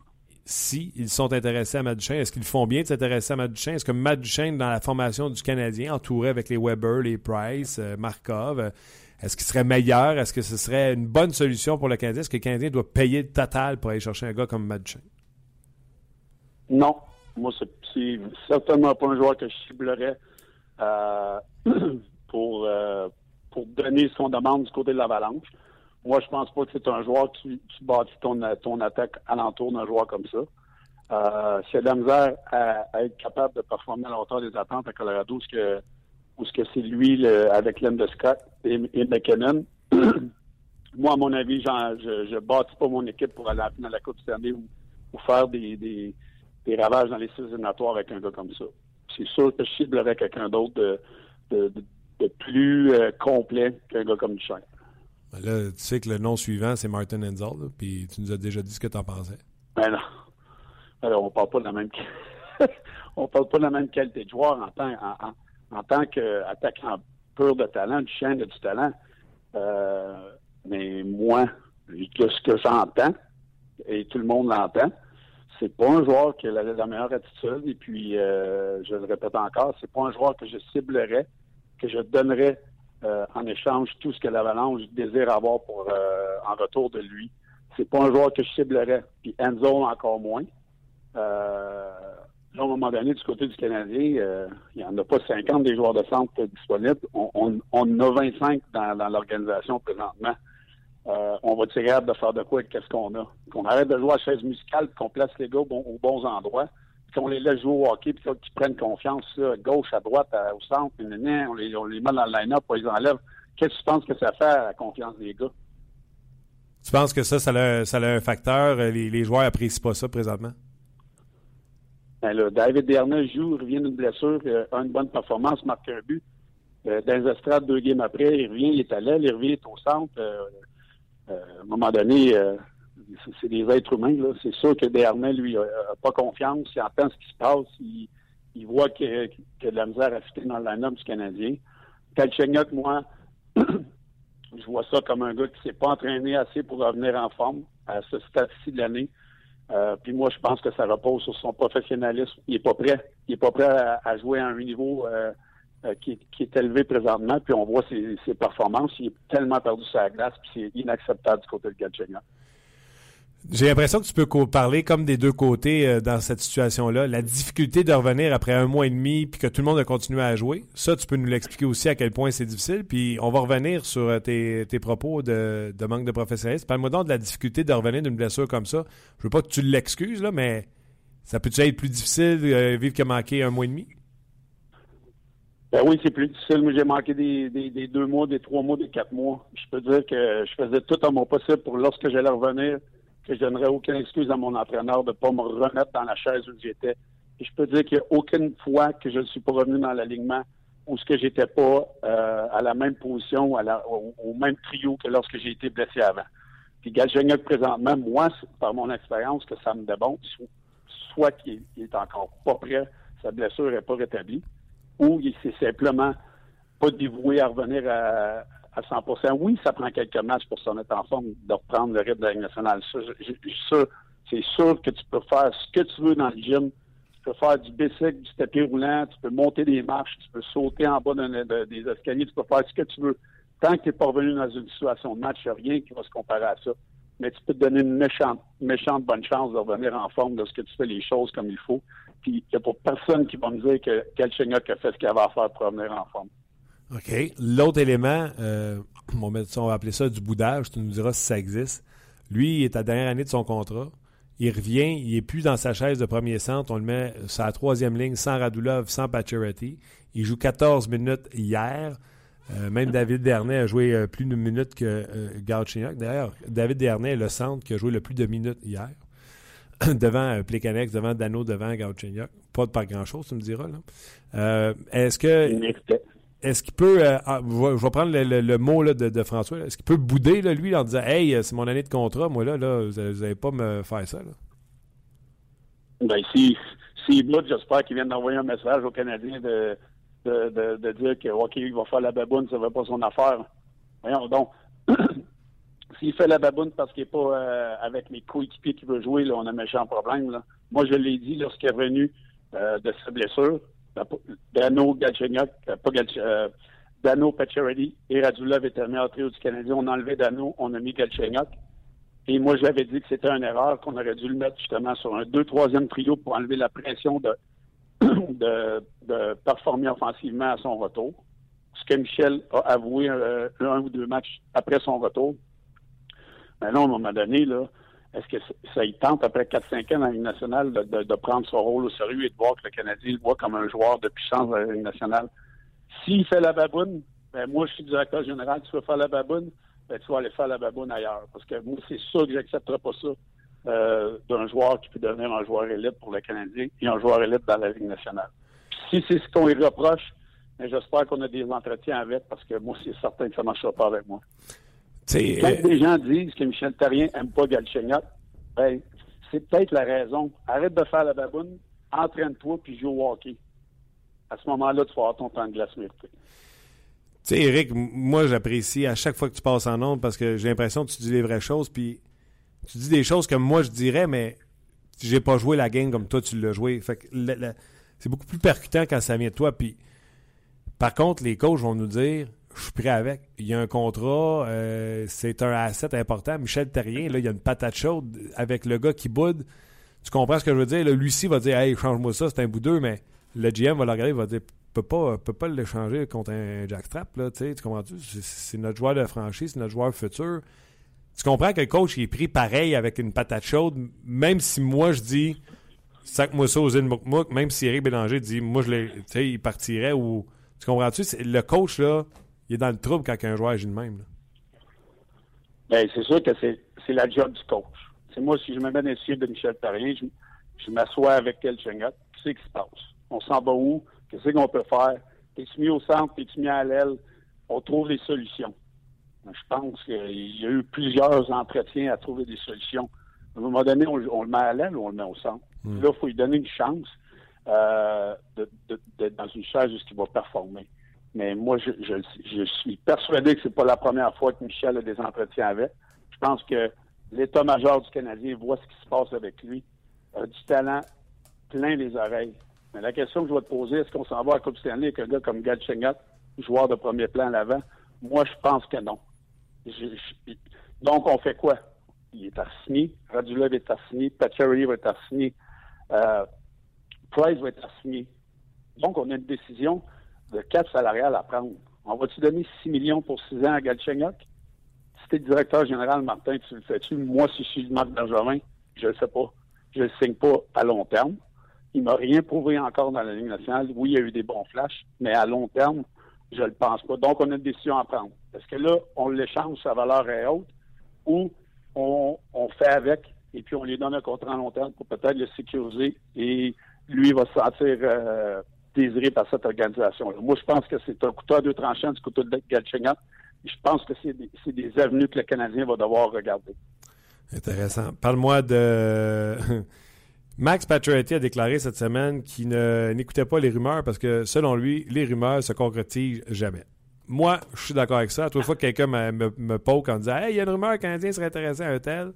S1: si sont intéressés à Matt Duchesne. Est-ce qu'ils font bien de s'intéresser à Matt Duchesne? Est-ce que Matt Duchesne, dans la formation du Canadien, entouré avec les Weber, les Price, euh, Markov, euh, est-ce qu'il serait meilleur? Est-ce que ce serait une bonne solution pour le Canadien? Est-ce que le Canadien doit payer le total pour aller chercher un gars comme Matt Duchesne?
S4: Non. Moi, c'est certainement pas un joueur que je ciblerais euh, <clears throat> pour, pour donner qu'on demande du côté de l'Avalanche. Moi, je pense pas que c'est un joueur qui, qui bâtit ton, ton attaque alentour d'un joueur comme ça. Euh, a de la misère à, être capable de performer à la hauteur des attentes à Colorado, ce que, ou ce que c'est lui le, avec de Scott et, McKinnon, <clears throat> moi, à mon avis, je ne bâtis pas mon équipe pour aller dans la Coupe Stanley ou, ou faire des, des, des, ravages dans les six éliminatoires avec un gars comme ça. C'est sûr que je ciblerais quelqu'un d'autre de, de, de, plus euh, complet qu'un gars comme Duchamp.
S1: Ben là, tu sais que le nom suivant, c'est Martin Enzel, puis tu nous as déjà dit ce que tu en pensais.
S4: Ben non. Alors, on parle pas de la même <laughs> on parle pas de la même qualité de joueur en tant, en, qu'attaquant pur de talent, du chien de du talent. Euh, mais moi, ce que j'entends, et tout le monde l'entend, c'est pas un joueur qui a la, meilleure attitude. Et puis, euh, je le répète encore, c'est pas un joueur que je ciblerais, que je donnerais euh, en échange tout ce que l'Avalanche désire avoir pour euh, en retour de lui. C'est pas un joueur que je ciblerais. Puis Enzo encore moins. Euh, à un moment donné, du côté du Canadien, il n'y en a pas 50 des joueurs de centre disponibles. On, on, a 25 dans, l'organisation présentement. on va tirer de faire de quoi avec qu'est-ce qu'on a. Qu'on arrête de jouer à chaise musicale, qu'on place les gars aux bons endroits qu'on les laisse jouer au hockey, puis qu'ils prennent confiance, là, gauche, à droite, au centre, on les, on les met dans le line-up, on les enlève. Qu'est-ce que tu penses que ça fait à la confiance des gars?
S1: Tu penses que ça, ça a, ça a un facteur? Euh, les, les joueurs n'apprécient pas ça présentement?
S4: Ben là, David Dernay joue, revient d'une blessure, euh, a une bonne performance, marque un but. Euh, dans les estrades, deux games après, il revient, il est à l'aile, il revient, il est au centre. Euh, à un moment donné, c'est des êtres humains. Là. C'est sûr que Dernay, lui, n'a pas confiance. Il entend ce qui se passe. Il, voit qu'il a de la misère à fitter dans line du Canadien. Kalchenyuk, moi, <clears throat> je vois ça comme un gars qui ne s'est pas entraîné assez pour revenir en forme à ce stade-ci de l'année. Euh, puis moi, je pense que ça repose sur son professionnalisme. Il n'est pas prêt. Il est pas prêt à, jouer à un niveau euh, euh, qui, est élevé présentement. Puis on voit ses, performances. Il est tellement perdu sa glace, puis c'est inacceptable du côté de Galchenyuk.
S1: J'ai l'impression que tu peux parler comme des deux côtés euh, dans cette situation-là. La difficulté de revenir après un mois et demi puis que tout le monde a continué à jouer, ça, tu peux nous l'expliquer aussi à quel point c'est difficile. Puis on va revenir sur euh, tes, propos de, manque de professionnalisme. Parle-moi donc de la difficulté de revenir d'une blessure comme ça. Je veux pas que tu l'excuses, là, mais ça peut-tu être plus difficile euh, vivre que manquer un mois et demi?
S4: Ben oui, c'est plus difficile. Moi, j'ai manqué des, des, deux mois, des trois mois, des quatre mois. Je peux dire que je faisais tout à mon possible pour lorsque j'allais revenir que je donnerais aucune excuse à mon entraîneur de ne pas me remettre dans la chaise où j'étais. Et je peux dire qu'il n'y a aucune fois que je ne suis pas revenu dans l'alignement où ce que j'étais pas euh, à la même position, à au, même trio que lorsque j'ai été blessé avant. Puis Galchenyuk, présentement, moi, par mon expérience, que ça me débonde, soit qu'il est encore pas prêt, sa blessure n'est pas rétablie, ou il s'est simplement pas dévoué à revenir à, à 100% Oui, ça prend quelques matchs pour se mettre en forme de reprendre le rythme de la nationale. c'est sûr que tu peux faire ce que tu veux dans le gym. Tu peux faire du bicycle, du tapis roulant, tu peux monter des marches, tu peux sauter en bas des escaliers, tu peux faire ce que tu veux. Tant que tu n'es pas revenu dans une situation de match, il n'y a rien qui va se comparer à ça. Mais tu peux te donner une méchante, méchante bonne chance de revenir en forme lorsque tu fais les choses comme il faut. Puis il n'y a pas personne qui va me dire que Galchenyuk a fait ce qu'il avait à faire pour revenir en forme.
S1: OK. L'autre élément, euh, on, va appeler ça du boudage, tu nous diras si ça existe. Lui, il est à la dernière année de son contrat. Il revient, il n'est plus dans sa chaise de premier centre. On le met la troisième ligne sans Radulov, sans Pacioretty. Il joue 14 minutes hier. Euh, même David Dernay a joué euh, plus de minutes que euh, D'ailleurs, David Dernay est le centre qui a joué le plus de minutes hier. <clears throat> devant Plekanex, devant Dano, devant Galchenyuk. Pas de par grand-chose, tu me diras. Là. est-ce que... Est-ce qu'il peut. Ah, je vais prendre le, mot de, François. Est-ce qu'il peut bouder, lui, en disant Hey, c'est mon année de contrat, moi, là, là vous n'allez pas me faire ça? Là?
S4: Ben, si, s'il boude, j'espère qu'il vient d'envoyer un message aux Canadiens de, de, de, dire que OK, il va faire la baboune, ça ne va pas son affaire. Voyons donc. <clears throat> S'il fait la baboune parce qu'il n'est pas euh, avec les coéquipiers qu'il veut jouer, là, on a un méchant problème. Là. Moi, je l'ai dit lorsqu'il est revenu euh, de sa blessure. Dano Galchenyuk, euh, pas euh, Dano Pacioretty et Radulov étaient meilleur trio du Canadien. On a enlevé Dano, on a mis Galchenyuk. Et moi, je l'avais dit que c'était une erreur, qu'on aurait dû le mettre justement sur un 2-3e trio pour enlever la pression <clears throat> de, de, performer offensivement à son retour. Ce que Michel a avoué euh, un ou deux matchs après son retour. Mais là, à un moment donné, là, est-ce que ça y tente, après 4-5 ans dans la Ligue nationale, de, prendre son rôle au sérieux et de voir que le Canadien le voit comme un joueur de puissance dans la Ligue nationale? S'il fait la baboune, ben moi, je suis directeur général, tu veux faire la baboune, ben, tu vas aller faire la baboune ailleurs. Parce que moi, c'est sûr que j'accepterai pas ça euh, d'un joueur qui peut devenir un joueur élite pour le Canadien et un joueur élite dans la Ligue nationale. si c'est ce qu'on lui reproche, ben, j'espère qu'on a des entretiens avec parce que moi, c'est certain que ça ne marchera pas avec moi. Quand euh, des gens disent que Michel Therrien n'aime pas Galchenyuk, ben, c'est peut-être la raison. Arrête de faire la baboune, entraîne-toi puis joue au hockey. À ce moment-là, tu vas avoir ton temps de glace mérité.
S1: Tu sais, Eric, moi, j'apprécie à chaque fois que tu passes en nombre parce que j'ai l'impression que tu dis les vraies choses, puis tu dis des choses comme moi je dirais, mais j'ai pas joué la game comme toi tu l'as joué. Fait que c'est beaucoup plus percutant quand ça vient de toi. Puis, par contre, les coachs vont nous dire je suis prêt avec. Il y a un contrat, euh, c'est un asset important. Michel Terrien, là, il y a une patate chaude avec le gars qui boude. Tu comprends ce que je veux dire? Là, Lucie va dire Hey, change-moi ça, c'est un boudeux, mais le GM va le regarder, il va dire peut pas, peut pas l'échanger contre un jackstrap. Là, tu comprends-tu? C'est notre joueur de franchise, c'est notre joueur futur. Tu comprends que le coach il est pris pareil avec une patate chaude, même si moi je dis sac-moi ça aux Moukmouk, même si Eric Bélanger dit moi je l'ai, il partirait ou. Tu comprends-tu? Le coach, là, il est dans le trouble quand un joueur agit de même.
S4: Bien, c'est sûr que c'est, la job du coach. C'est moi, si je me mets dans le de Michel Parien, je, m'assois avec quel chengot, qu'est-ce qui se passe? On s'en va où? Qu'est-ce qu'on peut faire? T'es-tu mis au centre? T'es-tu mis à l'aile? On trouve des solutions. Je pense qu'il y a eu plusieurs entretiens à trouver des solutions. À un moment donné, on, le met à l'aile ou on le met au centre? Hmm. Là, il faut lui donner une chance euh, de, dans une chaise où il va performer. Mais moi, je, suis persuadé que c'est pas la première fois que Michel a des entretiens avec. Je pense que l'état-major du Canadien voit ce qui se passe avec lui. A du talent plein les oreilles. Mais la question que je vais te poser, est-ce qu'on s'en va à Coupe Stanley avec un gars comme Gad joueur de premier plan à l'avant? Moi, je pense que non donc, on fait quoi? Il est assigné, Radulov est assigné, Pacioretty va être assigné, euh, Price va être assigné. Donc, on a une décision de cap salarial à prendre. On va-tu donner 6 millions pour 6 ans à Galchenyuk? Si tu es directeur général, Martin, tu le fais-tu? Moi, si je suis Marc Benjamin, je ne sais pas. Je ne signe pas à long terme. Il m'a rien prouvé encore dans la Ligue nationale. Oui, il y a eu des bons flashs, mais à long terme, je ne le pense pas. Donc, on a une décision à prendre. Est-ce que là, on l'échange, sa valeur est haute, ou on, fait avec et puis on lui donne un contrat à long terme pour peut-être le sécuriser et lui va se sentir euh, désiré par cette organisation-là. Moi, je pense que c'est un couteau à deux tranchants du couteau de Galchenyuk. Je pense que c'est des, avenues que le Canadien va devoir regarder.
S1: Intéressant. Parle-moi de... <laughs> Max Pacioretty a déclaré cette semaine qu'il n'écoutait pas les rumeurs parce que, selon lui, les rumeurs se concrétisent jamais. Moi, je suis d'accord avec ça. À toute fois que quelqu'un me, poke en disant Hey, il y a une rumeur Canadien serait intéressé à un tel,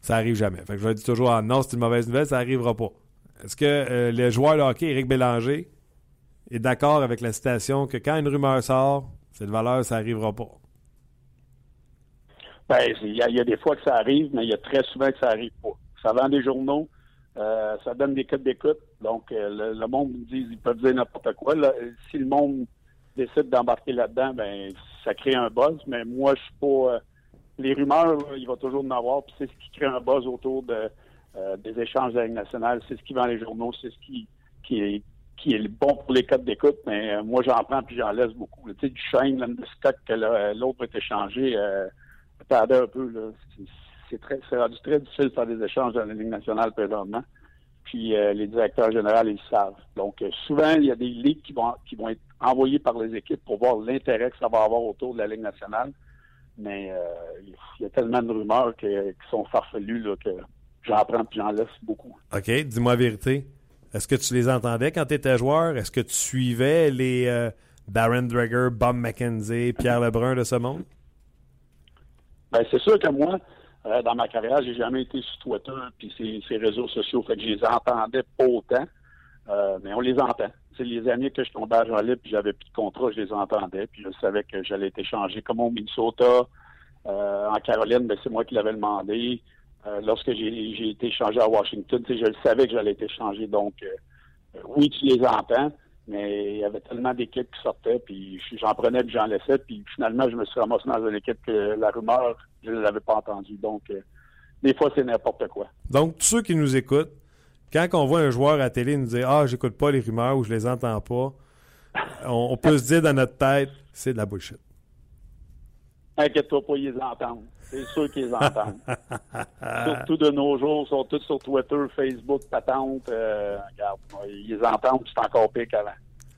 S1: ça arrive jamais. Fait que je dis toujours ah, non, c'est une mauvaise nouvelle, ça n'arrivera pas. Est-ce que euh, le joueur de hockey, Éric Bélanger, est d'accord avec la citation que quand une rumeur sort, cette valeur, ça n'arrivera pas?
S4: Ben, il y, a des fois que ça arrive, mais il y a très souvent que ça n'arrive pas. Ça vend des journaux, euh, ça donne des codes d'écoute. Donc, euh, le, monde nous dit, ils peuvent dire n'importe quoi. si le monde décide d'embarquer là-dedans, ben ça crée un buzz. Mais moi, je suis pas. Les rumeurs, il va toujours en avoir. Puis c'est ce qui crée un buzz autour de, euh, des échanges de la Ligue nationale. C'est ce qui vend les journaux, c'est ce qui, qui, est, qui est bon pour les codes d'écoute, mais euh, moi, j'en prends puis j'en laisse beaucoup. Tu sais, du Shane, de stock que l'autre est échangé, euh, un peu. C'est très, rendu très difficile de faire des échanges dans la Ligue nationale présentement. Puis euh, les directeurs généraux, ils savent. Donc, souvent, il y a des ligues qui vont, qui vont être envoyées par les équipes pour voir l'intérêt que ça va avoir autour de la Ligue nationale. Mais il y a tellement de rumeurs qui sont farfelues là, que j'en prends puis j'en laisse beaucoup.
S1: OK, dis-moi la vérité. Est-ce que tu les entendais quand tu étais joueur? Est-ce que tu suivais les euh, Darren Dreger, Bob McKenzie, Pierre Lebrun de ce monde?
S4: Ben, c'est sûr que moi, euh, dans ma carrière, j'ai jamais été sur Twitter puis ces, réseaux sociaux. Fait que je les entendais pas autant. Euh, mais on les entend. C'est les années que je tombais à Jolie puis j'avais plus de contrat, je les entendais. Puis je savais que j'allais être échangé comme au Minnesota, en Caroline, ben, c'est moi qui l'avais demandé. Euh, lorsque j'ai été changé à Washington, je le savais que j'allais être échangé. Donc, euh, oui, tu les entends, mais il y avait tellement d'équipes qui sortaient, puis j'en prenais puis j'en laissais, puis finalement, je me suis ramassé dans une équipe que la rumeur, je ne l'avais pas entendue. Donc, euh, des fois, c'est n'importe quoi.
S1: Donc, tous ceux qui nous écoutent, quand on voit un joueur à télé nous dire Ah, j'écoute pas les rumeurs ou je les entends pas, on, peut se dire dans notre tête, c'est de la bullshit.
S4: Inquiète-toi pas, ils les entendent. C'est sûr qu'ils entendent. <laughs> Surtout de nos jours, ils sont tous sur Twitter, Facebook, patente. Euh, regarde, ils entendent, c'est encore pire qu'avant.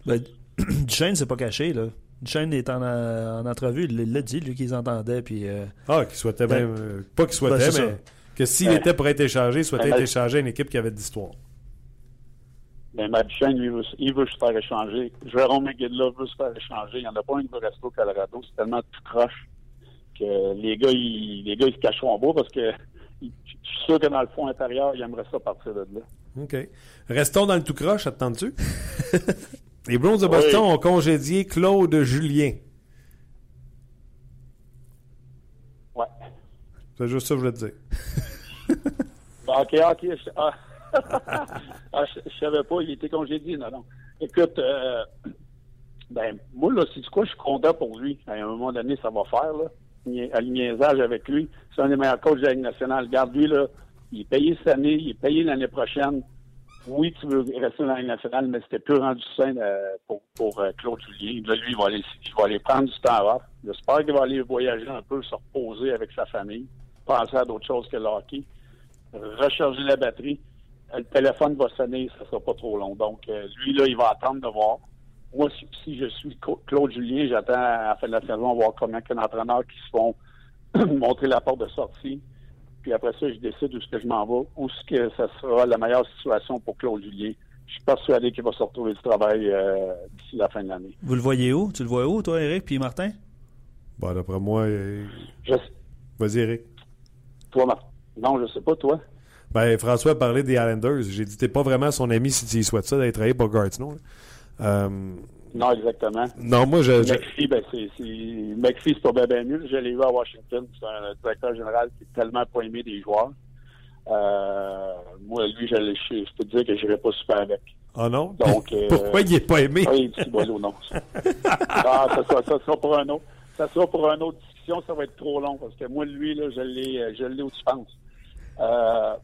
S2: Ben, <clears throat> Duchesne, c'est pas caché, là. Duchesne est en, en entrevue, il l'a dit, lui, qu'ils entendaient. Puis, euh,
S1: ah, qu'il souhaitait ben, même. Euh, pas qu'il souhaitait, ben, mais que s'il était pour être échangé, il souhaitait être échangé à une équipe qui avait de l'histoire.
S4: Ben, ma Duchesne, lui, il veut se faire échanger. Jérôme McGill veut se faire échanger. Il n'y en a pas un qui veut rester au Colorado. C'est tellement tout croche les gars, ils, les gars, ils se cacheront en bas parce que je suis sûr que dans le fond intérieur, ils aimeraient ça partir de là.
S1: OK. Restons dans le tout croche, attends-tu? <laughs> les Browns de Boston ont congédié Claude Julien.
S4: Ouais.
S1: C'est juste ça que je voulais te dire. <laughs>
S4: OK, OK. Ah. <laughs> ah, je, ne savais pas, il était congédié, non, non. Écoute, euh, ben, moi, là, c'est quoi, je suis content pour lui. À un moment donné, ça va faire, là à niaisage avec lui. C'est un des meilleurs coachs de la Ligue nationale. Garde lui, là, il est payé cette année, il est payé l'année prochaine. Oui, tu veux rester dans la Ligue nationale, mais c'était plus rendu sain euh, pour, pour euh, Claude Julien. Là, lui, il va, aller, il va aller prendre du temps off. J'espère qu'il va aller voyager un peu, se reposer avec sa famille, penser à d'autres choses que le hockey, recharger la batterie. Le téléphone va sonner, ça sera pas trop long. Donc, euh, lui, là, il va attendre de voir moi, si, je suis Claude Julien, j'attends à la fin de la saison voir combien d'entraîneurs qui se font <clears throat> montrer la porte de sortie. Puis après ça, je décide où ce que je m'en vais, où ce que ça sera la meilleure situation pour Claude Julien. Je suis persuadé qu'il va se retrouver du travail euh, d'ici la fin de l'année.
S2: Vous le voyez où? Tu le vois où, toi, Eric, puis Martin?
S1: Bon, d'après moi... Euh, vas-y, Eric.
S4: Toi, Martin. Non, je sais pas, toi.
S1: Ben, François a parlé des Islanders. J'ai dit, t'es pas vraiment son ami si tu souhaites ça, d'être travaillé pour.
S4: Euh, non, exactement.
S1: Non, moi, je.
S4: McPhee, ben, c'est, c'est pas bien, mieux. Je l'ai vu à Washington. C'est un directeur général qui est tellement pas aimé des joueurs. Euh, moi, lui, je, je, peux te dire que je n'irai pas super avec.
S1: Ah non? Donc, euh, Pourquoi il n'est pas aimé?
S4: Oui, petit boileau, non. <laughs> ah, ça, sera, ça sera pour un autre. Ça sera pour une autre discussion, ça va être trop long parce que moi, lui, là, je l'ai, je l'ai où tu penses. Euh,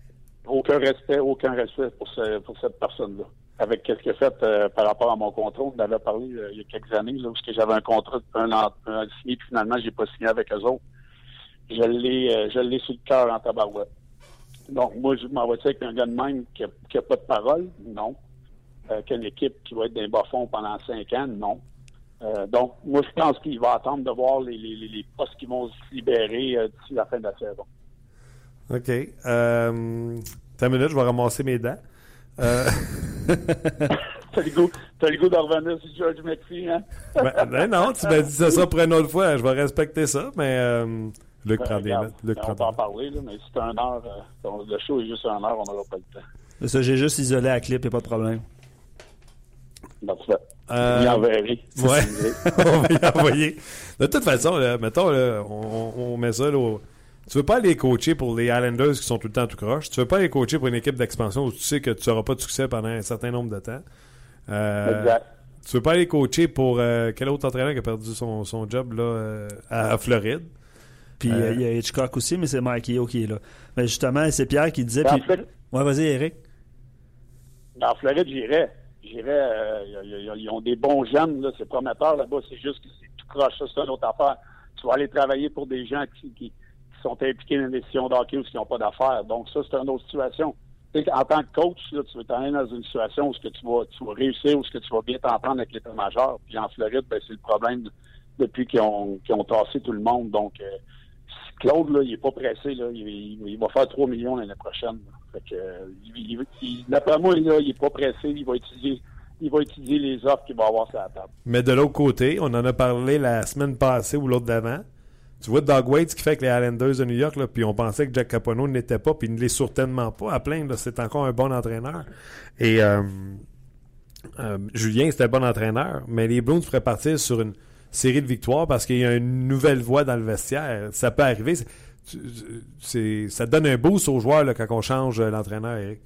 S4: aucun respect, aucun respect pour, ce, pour cette personne-là avec ce qu'il a fait euh, par rapport à mon contrat. On en avait parlé euh, il y a quelques années, là, où j'avais un contrat un an, signé, puis finalement, j'ai pas signé avec eux autres. Je l'ai, euh, sur le cœur en tabarouette. Donc, moi, je m'en vais avec un gars de même qui n'a pas de parole? Non. qu'une équipe qui va être d'un bas fond pendant cinq ans? Non. donc, moi, je pense qu'il va attendre de voir les, postes qui vont se libérer d'ici la fin de la saison.
S1: OK. Euh, T'as une minute, je vais ramasser mes dents.
S4: Euh... <laughs> T'as le goût, le goût d'en revenir sur George McPhee, hein?
S1: ben, ben, non, tu m'as dit ça pour une autre fois. Je vais respecter ça, mais euh, Luc ben, prend des notes.
S4: Luc on peut en parler, là, mais c'est un heure. Euh, le show est juste un heure, on n'aura pas le temps.
S2: Ça, j'ai juste isolé la clip, il n'y a pas de problème.
S4: Ben, tu euh, Ouais, <laughs>
S1: on va y envoyer. De toute façon, là, mettons, là, on, on, met ça là, au tu veux pas aller coacher pour les Islanders qui sont tout le temps tout croche. Tu veux pas aller coacher pour une équipe d'expansion où tu sais que tu n'auras pas de succès pendant un certain nombre de temps. Euh, exact. Tu veux pas aller coacher pour euh, quel autre entraîneur qui a perdu son, son job là, euh, à,
S2: Floride? Puis il y a Hitchcock aussi, mais c'est Mike Yeo qui est là. Mais justement, c'est Pierre qui disait.
S4: En fait,
S2: Ouais, vas-y, Eric.
S4: En Floride, j'irais. J'irais. euh, ils ont des bons jeunes, là. C'est prometteur là-bas. C'est juste que c'est tout croche. Ça, c'est une autre affaire. Tu vas aller travailler pour des gens qui sont impliqués dans les décisions d'hockey ou qui n'ont pas d'affaires. Donc, ça, c'est une autre situation. En tant que coach, tu vas t'en dans une situation où ce que tu vas, tu vas réussir, où ce que tu vas bien t'entendre avec l'état-major. Puis en Floride, ben, c'est le problème depuis qu'ils ont, qu'ils ont tassé tout le monde. Donc, euh, Claude, là, il est pas pressé. Il, va faire 3 millions l'année prochaine. euh, d'après moi, là, il est pas pressé. Il va étudier, il va étudier les offres qu'il va avoir sur la table.
S1: Mais de l'autre côté, on en a parlé la semaine passée ou l'autre d'avant. Tu vois Doug Waits ce qui fait avec les Islanders de New York, là, puis on pensait que Jack Capono n'était pas, puis il ne l'est certainement pas à plein. là. C'est encore un bon entraîneur. Et euh, euh, Julien, c'était un bon entraîneur, mais les Bruins pourraient partir sur une série de victoires parce qu'il y a une nouvelle voix dans le vestiaire. Ça peut arriver. Ça donne un boost aux joueurs quand on change euh, l'entraîneur, Eric.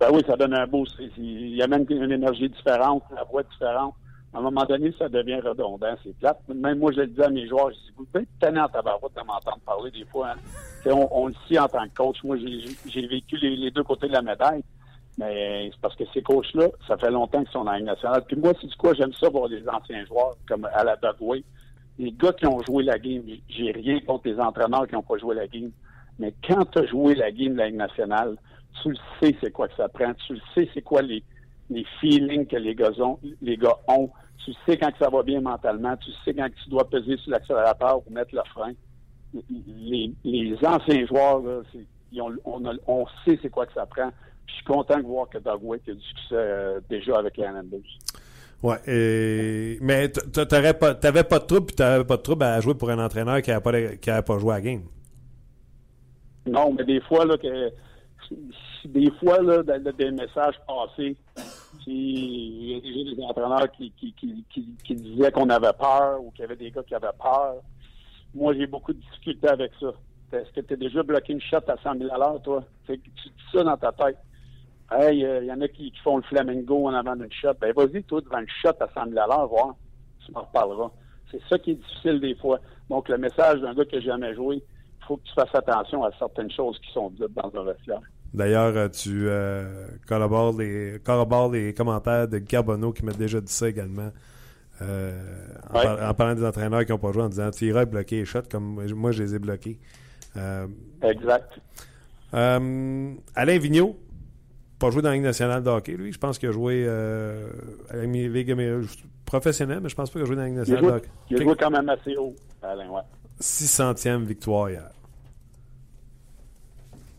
S4: Ben oui, ça donne un c'est- Il y a même une énergie différente, la voix différente. À un moment donné, ça devient redondant, c'est plate. Même moi, je le dis à mes joueurs, je dis, vous êtes tannés en tabarouette de m'entendre parler des fois. hein. On, le sait en tant que coach. Moi, j'ai vécu les, deux côtés de la médaille. Mais c'est parce que ces coachs-là, ça fait longtemps qu'ils sont dans la Ligue nationale. Puis moi, c'est du quoi, j'aime ça voir les anciens joueurs, comme à la Dogway. Les gars qui ont joué la game, j'ai rien contre les entraîneurs qui n'ont pas joué la game. Mais quand tu as joué la game de la Ligue nationale, tu le sais c'est quoi que ça prend. Tu le sais c'est quoi les, les feelings que les gars, ont, les gars ont. Tu sais quand ça va bien mentalement. Tu sais quand tu dois peser sur l'accélérateur ou mettre le frein. Les, les anciens joueurs, là, on, a- on sait c'est quoi que ça prend. Puis je suis content de voir que Doug Waite a du succès euh, déjà avec les Islanders.
S1: Ouais, et... mais t- t- t'aurais pas, t'avais pas de trouble, puis t'avais pas de trouble à jouer pour un entraîneur qui n'avait pas, de- qui avait pas joué à la game.
S4: Non, mais des fois, là, que, des fois, là, des messages passés, si- il y a des entraîneurs qui, qui, qui, qui, disaient qu'on avait peur ou qu'il y avait des gars qui avaient peur. Moi, j'ai beaucoup de difficultés avec ça. Est-ce que tu as déjà bloqué une shot à 100 000 à toi? Tu dis ça dans ta tête. Hey, il y en a qui, qui font le flamingo en avant d'une shot. Ben, vas-y, toi, devant une shot à 100 000 à voir. Tu m'en reparleras. C'est ça qui est difficile des fois. Donc, le message d'un gars qui n'a jamais joué, il faut que tu fasses attention à certaines choses qui sont dites dans un vestiaire.
S1: D'ailleurs, euh, tu euh, les, corrobores les commentaires de Carbonneau qui m'a déjà dit ça également. Euh, en,
S4: Ouais.
S1: par- en parlant des entraîneurs qui n'ont pas joué, en disant tu iras bloquer les shots comme moi je les ai bloqués. Euh,
S4: Exact.
S1: Alain Vigneault, pas joué dans la Ligue nationale de hockey, lui. Je pense qu'il a joué à la Ligue professionnelle, mais je pense pas qu'il a joué dans la Ligue
S4: Il
S1: nationale de
S4: joué,
S1: hockey.
S4: il a joué quand même assez haut, Alain, ouais.
S1: 600e victoire hier.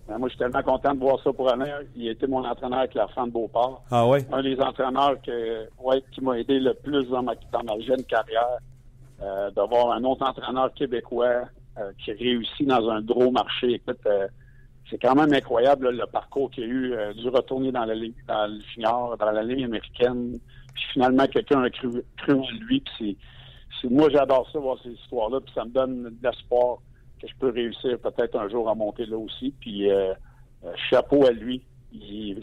S4: Ben, moi, je suis tellement content de voir ça pour Alain. Il a été mon entraîneur avec la de Beauport.
S1: Ah ouais?
S4: Un des entraîneurs que, ouais, qui m'a aidé le plus dans ma, dans ma jeune carrière. Euh, d'avoir un autre entraîneur québécois euh, qui réussit dans un gros marché. Écoute, euh, c'est quand même incroyable là, le parcours qu'il a eu, euh, dû retourner dans la ligue, dans le junior, dans la ligue américaine. Puis finalement, quelqu'un a cru, cru en lui. Puis c'est, c'est- moi, j'adore ça, voir ces histoires-là. Puis ça me donne de l'espoir que je peux réussir peut-être un jour à monter là aussi. Puis euh, euh, chapeau à lui.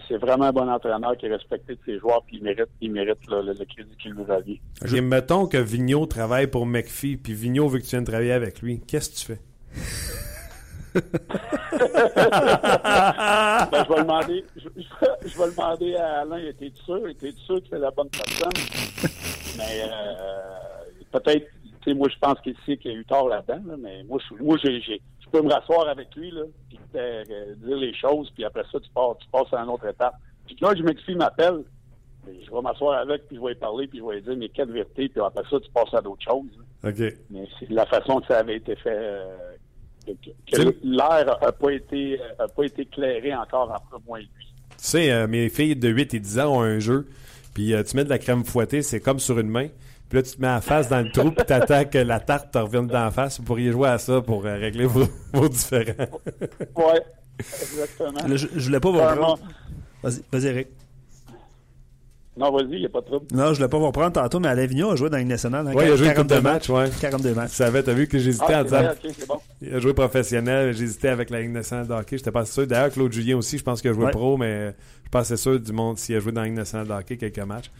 S4: C'est vraiment un bon entraîneur qui est respecté de ses joueurs. Puis il mérite, il mérite le, le crédit qu'il nous revient.
S1: Ok, mettons que Vigneault travaille pour McPhee, puis Vigneault veut que tu viennes travailler avec lui. Qu'est-ce que tu fais? <laughs>
S4: Ben, je vais demander, je, je- je vais demander à Alain, était sûr, était sûr que c'est la bonne personne? Mais euh, peut-être, sais, moi je pense qu'il sait qu'il a eu tort là-dedans, là, mais moi, je, moi j'ai, j'ai- je peux me rasseoir avec lui, là, puis euh, dire les choses, puis après ça, tu pars, tu passes à une autre étape. Puis là, je m'excuse, m'appelle, je vais m'asseoir avec, puis je vais lui parler, puis je vais lui dire, mais quelle vérité, puis après ça, tu passes à d'autres choses.
S1: OK.
S4: Mais c'est de la façon que ça avait été fait. euh, que, l'air n'a pas été a pas été éclairé encore entre moi et lui.
S1: Tu sais, euh, mes filles de 8 et 10 ans ont un jeu, puis euh, tu mets de la crème fouettée, c'est comme sur une main. Puis là, tu te mets la face dans le trou, puis t'attends que la tarte te revienne dans la face. Vous pourriez jouer à ça pour euh, régler vos, <laughs> vos différends.
S4: Ouais, exactement.
S2: Là, je, je voulais pas vous
S4: Vraiment.
S2: prendre. Vas-y, vas-y, Eric.
S4: Non, vas-y, il n'y a pas de trouble.
S2: Non, je voulais pas vous prendre tantôt, mais Alain Vigneault a joué dans Ligue nationale. hein,
S1: Ouais, il a joué une couple de
S2: 42
S1: matchs, ouais.
S2: 42
S1: Tu
S2: matchs.
S1: savais, t'as vu que j'hésitais
S4: Ah,
S1: en disant.
S4: bon.
S1: Il a joué professionnel, j'hésitais avec la Ligue nationale de hockey. J'étais pas sûr. D'ailleurs, Claude Julien aussi, je pense qu'il a joué
S2: Ouais.
S1: pro, mais je suis pas assez sûr du monde s'il a joué dans la Ligue nationale de hockey quelques matchs.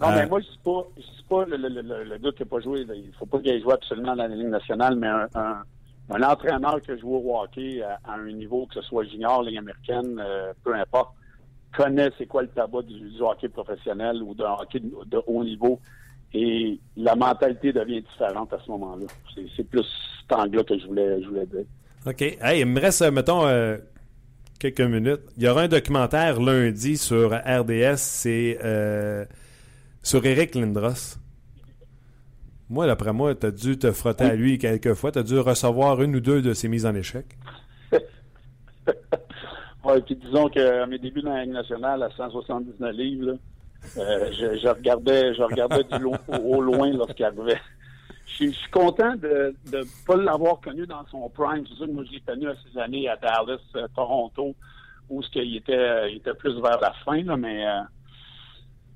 S4: Non,
S1: Euh,
S4: mais moi, je suis pas, je suis pas le, le, le, le gars qui n'a pas joué. là. Il faut pas qu'il joué absolument dans la Ligue nationale, mais un, un, un entraîneur qui joue au hockey à, un niveau, que ce soit junior, ligne américaine, euh, peu importe, connaît c'est quoi le tabac du, hockey professionnel ou d'un hockey de, haut niveau. Et la mentalité devient différente à ce moment-là. C'est plus cet angle-là que je voulais, je voulais dire.
S1: OK. Hey, il me reste, mettons, euh, quelques minutes. Il y aura un documentaire lundi sur RDS. C'est euh, sur Eric Lindros. Moi, d'après moi, tu as dû te frotter à lui quelques fois. Tu as dû recevoir une ou deux de ses mises en échec. <laughs>
S4: oui, puis disons qu'à mes débuts dans la Ligue nationale, à 179 livres, euh, je, regardais, je regardais du <laughs> au loin lorsqu'il arrivait. Je, suis content de ne pas l'avoir connu dans son prime. C'est sûr que moi, je l'ai connu à ces années à Dallas, euh, Toronto, où ce qu'il était, il était plus vers la fin, là, mais euh,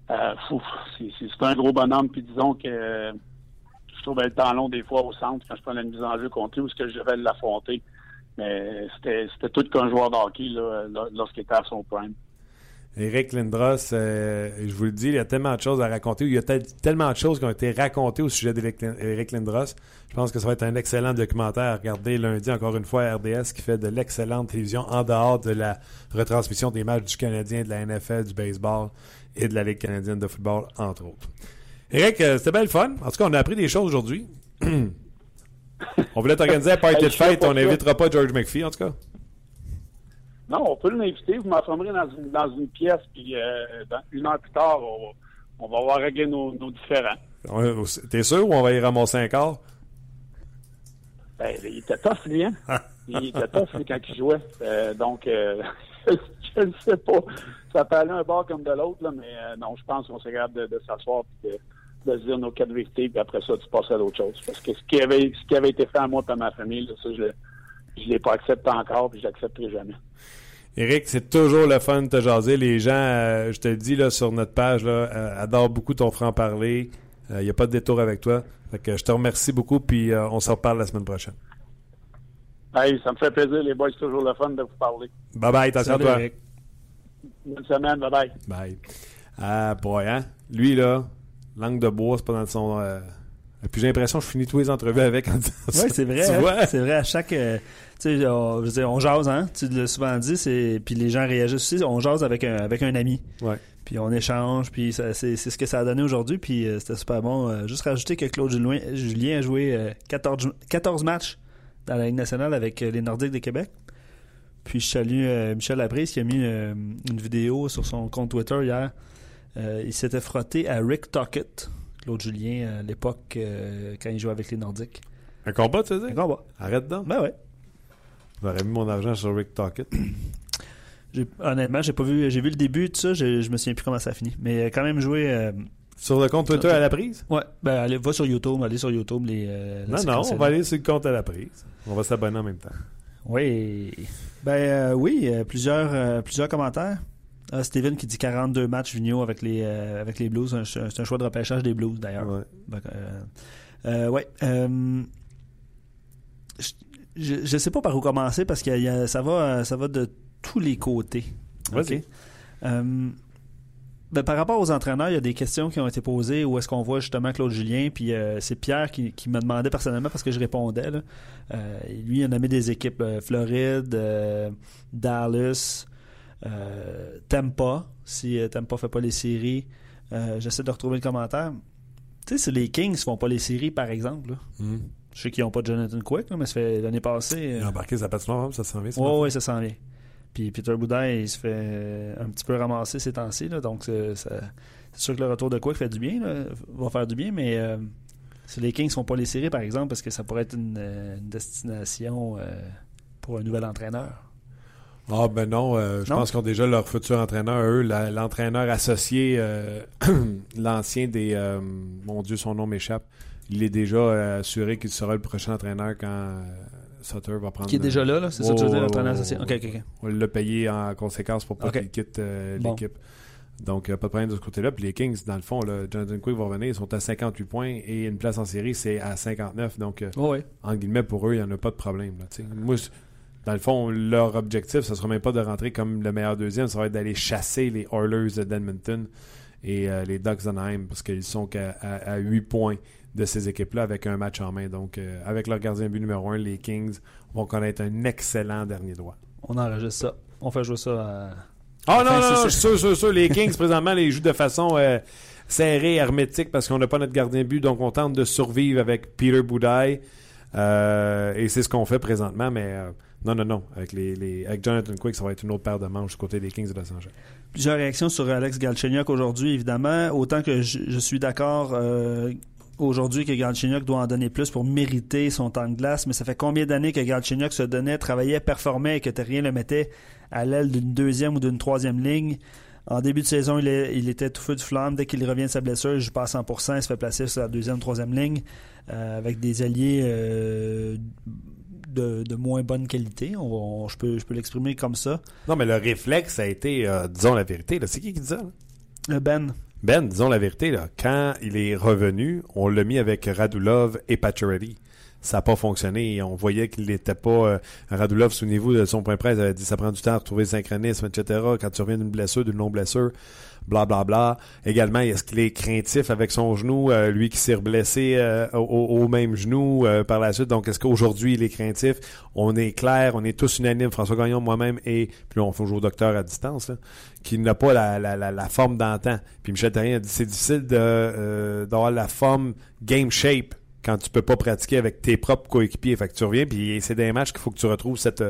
S4: c'est un gros bonhomme. Puis disons que je trouvais le temps long des fois au centre quand je prenais une mise en jeu contre lui ou ce que je devais l'affronter. Mais c'était tout qu'un joueur de hockey lorsqu'il était à son prime.
S1: Eric Lindros, euh, je vous le dis, il y a tellement de choses à raconter. Il y a tellement de choses qui ont été racontées au sujet d'Eric Lindros. Je pense que ça va être un excellent documentaire à regarder lundi, encore une fois, RDS qui fait de l'excellente télévision en dehors de la retransmission des matchs du Canadien, de la NFL, du baseball et de la Ligue canadienne de football, entre autres. Eric, euh, c'était belle fun. En tout cas, on a appris des choses aujourd'hui. <clears throat> on voulait t'organiser un party de fête. On n'invitera pas George McPhee, en tout cas.
S4: Non, on peut l'inviter. Vous m'enfermerez dans une, dans une pièce, puis euh, une heure plus tard, on, va avoir réglé nos, nos différends.
S1: T'es sûr ou on va y ramasser un quart?
S4: Ben, il était tough, lui, hein? il était tough, quand il jouait. Euh, donc, <laughs> je ne sais pas. Ça peut aller un bord comme de l'autre, mais non, je pense qu'on s'est capable de, de s'asseoir et de, de se dire nos quatre vérités, puis après ça, tu passes à d'autres choses. Parce que ce qui avait, ce qui avait été fait à moi et à ma famille, ça, je ne l'ai pas accepté encore, puis je l'accepterai jamais.
S1: Éric, c'est toujours le fun de te jaser. Les gens, euh, je te le dis là, sur notre page, là, euh, adorent beaucoup ton franc-parler. Il euh, n'y a pas de détour avec toi. Fait je te remercie beaucoup, puis on se reparle la semaine prochaine.
S4: Hey, ça me fait plaisir, les boys. C'est toujours le fun de vous parler.
S1: Bye bye, attention à toi.
S4: Bonne semaine, bye bye.
S1: Bye. Ah, boy, hein? Lui, là, langue de bois, c'est pas dans son. Euh... Puis j'ai l'impression que je finis tous les entrevues avec en disant
S2: Oui, c'est vrai. Hein? C'est vrai, à chaque. Euh, tu sais, on, on, jase, hein? Tu l'as souvent dit, c'est, puis les gens réagissent aussi. On jase avec un, avec un ami.
S1: Ouais.
S2: Puis on échange, puis c'est, c'est ce que ça a donné aujourd'hui, puis euh, c'était super bon. Euh, juste rajouter que Claude Julien, Julien a joué 14, 14 matchs dans la Ligue nationale avec les Nordiques de Québec. Puis je salue Michel Laprise qui a mis une vidéo sur son compte Twitter hier euh, il s'était frotté à Rick Tockett, Claude Julien, à l'époque, euh, quand il jouait avec les Nordiques.
S1: Un combat, tu veux dire?
S2: Un combat.
S1: Arrête donc.
S2: Ben ouais.
S1: J'aurais mis mon argent sur Rick Tockett.
S2: Honnêtement, j'ai pas vu. J'ai vu le début de ça, je, je me souviens plus comment ça a fini. Mais a quand même joué. Euh,
S1: sur le compte Twitter à la prise?
S2: Ouais. Ben, allez, va sur YouTube, allez sur YouTube. Les,
S1: non, non, on va aller sur le compte à la prise. On va s'abonner en même temps.
S2: Oui. Ben oui, plusieurs, plusieurs commentaires. Ah, Steven qui dit 42 matchs Vigneault avec les, euh, avec les Blues. C'est un choix de repêchage des Blues, d'ailleurs. Ouais. Euh, euh, ouais je ne sais pas par où commencer parce que ça, va, ça va de tous les côtés.
S1: OK?
S2: Ben, par rapport aux entraîneurs, il y a des questions qui ont été posées. Où est-ce qu'on voit justement Claude Julien? Puis c'est Pierre qui, qui, me demandait personnellement parce que je répondais. Là. lui, il a nommé des équipes Floride, Dallas, euh, pas si euh, pas fait pas les séries. Euh, j'essaie de retrouver le commentaire. Tu sais, si les Kings font pas les séries, par exemple,
S1: hmm.
S2: je sais qu'ils n'ont pas Jonathan Quick, mais ça fait l'année passée.
S1: Il a embarqué sa patinoire, ça s'en vient.
S2: Oui, oui, ça s'en vient. Puis Peter Boudin, il se fait un petit peu ramasser ces temps-ci. Donc, c'est sûr que le retour de Quick fait du bien, va faire du bien, mais si les Kings font pas les séries, par exemple, parce que ça pourrait être une destination pour un nouvel entraîneur?
S1: Ah ben non, euh, je pense qu'ils ont déjà leur futur entraîneur, eux, l'entraîneur associé, euh, <clears throat> l'ancien des... Euh, mon Dieu, son nom m'échappe. Il est déjà assuré qu'il sera le prochain entraîneur quand Sutter va prendre...
S2: Qui est déjà là, là? C'est ça que tu veux dire, l'entraîneur associé? OK, OK, OK.
S1: On l'a payé en conséquence pour pas qu'il quitte l'équipe. Donc, pas de problème de ce côté-là. Puis les Kings, dans le fond, là, Jonathan Quick va revenir, ils sont à 58 points et une place en série, c'est à 59. Donc, en guillemets, pour eux, il n'y en a pas de problème. Là, moi, dans le fond, leur objectif, ce ne sera même pas de rentrer comme le meilleur deuxième, ça va être d'aller chasser les Oilers d'Edmonton et euh, les Ducks d'Anaheim parce qu'ils sont qu'à à, 8 points de ces équipes-là avec un match en main. Donc, euh, avec leur gardien but numéro 1, les Kings vont connaître un excellent dernier droit.
S2: On enregistre ça. On fait jouer ça à...
S1: Oh non, non, non, je suis sûr, sûr, sûr. Les <laughs> Kings, présentement, les jouent de façon euh, serrée, hermétique, parce qu'on n'a pas notre gardien but, donc on tente de survivre avec Peter Boudaille. et c'est ce qu'on fait présentement, mais non, non, non. Avec, les, avec Jonathan Quick, ça va être une autre paire de manches du côté des Kings de Los Angeles.
S2: Plusieurs réactions sur Alex Galchenyuk aujourd'hui, évidemment. Autant que je, suis d'accord euh, aujourd'hui que Galchenyuk doit en donner plus pour mériter son temps de glace, mais ça fait combien d'années que Galchenyuk se donnait, travaillait, performait et que Terrien le mettait à l'aile d'une deuxième ou d'une troisième ligne? En début de saison, il, était tout feu de flamme. Dès qu'il revient de sa blessure, il joue pas à 100%, il se fait placer sur la deuxième, troisième ligne euh, avec des alliés euh, de, moins bonne qualité. On, je peux, je peux l'exprimer comme ça.
S1: Non, mais le réflexe a été, euh, disons la vérité. C'est qui qui dit ça?
S2: Euh, ben.
S1: Ben, disons la vérité. Quand il est revenu, on l'a mis avec Radulov et Pacioretty. Ça n'a pas fonctionné. On voyait qu'il n'était pas... Euh, Radulov, souvenez-vous de son point presse, il avait dit ça prend du temps à retrouver le synchronisme, etc. Quand tu reviens d'une blessure, d'une non-blessure, blablabla. Bla, bla. Également, est-ce qu'il est craintif avec son genou, euh, lui qui s'est blessé euh, au, même genou euh, par la suite. Donc, est-ce qu'aujourd'hui, il est craintif? On est clair, on est tous unanimes, François Gagnon, moi-même, et puis on fait au docteur à distance, qu'il n'a pas la, forme d'antan. Puis Michel Therrien a dit c'est difficile d'avoir la forme game shape quand tu peux pas pratiquer avec tes propres coéquipiers. Fait que tu reviens, puis c'est des matchs qu'il faut que tu retrouves cette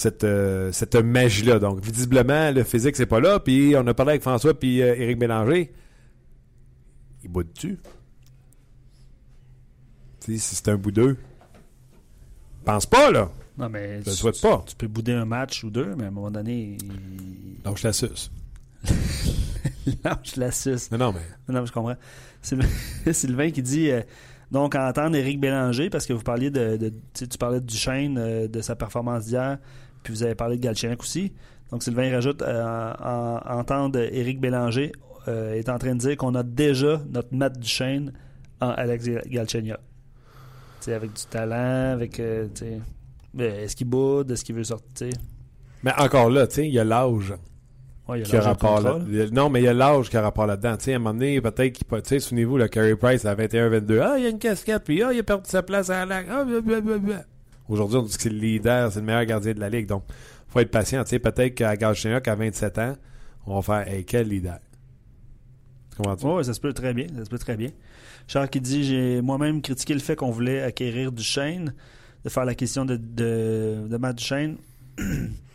S1: cette, euh, cette magie-là. Donc, visiblement, le physique, c'est pas là. Puis, on a parlé avec François puis euh, Éric Bélanger. Il bout dessus. si c'est un bout d'eux. Pense pas, là.
S2: Non, mais.
S1: Je souhaite pas.
S2: Tu peux bouder un match ou deux, mais à un moment donné.
S1: Donc, je la suce.
S2: non, je la suce.
S1: Non, non, mais.
S2: Non, je comprends. <laughs> Sylvain qui dit. Euh, donc, entendre Éric Bélanger, parce que vous parliez de, tu parlais du Duchesne, de sa performance d'hier, puis vous avez parlé de Galchenyuk aussi. Donc Sylvain rajoute euh, en, entendre Éric Bélanger euh, est en train de dire qu'on a déjà notre Matt Duchesne en Alex Galchenyuk. avec du talent, avec euh, est-ce qu'il boude, est-ce qu'il veut sortir?
S1: Mais encore là, il y a l'âge.
S2: Ouais, qui a rapport là.
S1: Non, mais il y a l'âge qui a rapport là-dedans. Tu sais, à un moment donné, peut-être qu'il peut. Tu sais, souvenez-vous, le Carey Price à 21-22. Ah, il y a une casquette, puis ah, il a perdu sa place à la. Ah. Aujourd'hui, on dit que c'est le leader, c'est le meilleur gardien de la ligue. Donc, il faut être patient. Tu sais, peut-être qu'à Galchenyuk, à 27 ans, on va faire hey, quel leader.
S2: Comment tu Oui, ça se peut très bien. Ça se peut très bien. Charles qui dit J'ai moi-même critiqué le fait qu'on voulait acquérir du Duchesne, de faire la question de, de, de Matt Duchesne. <clears throat>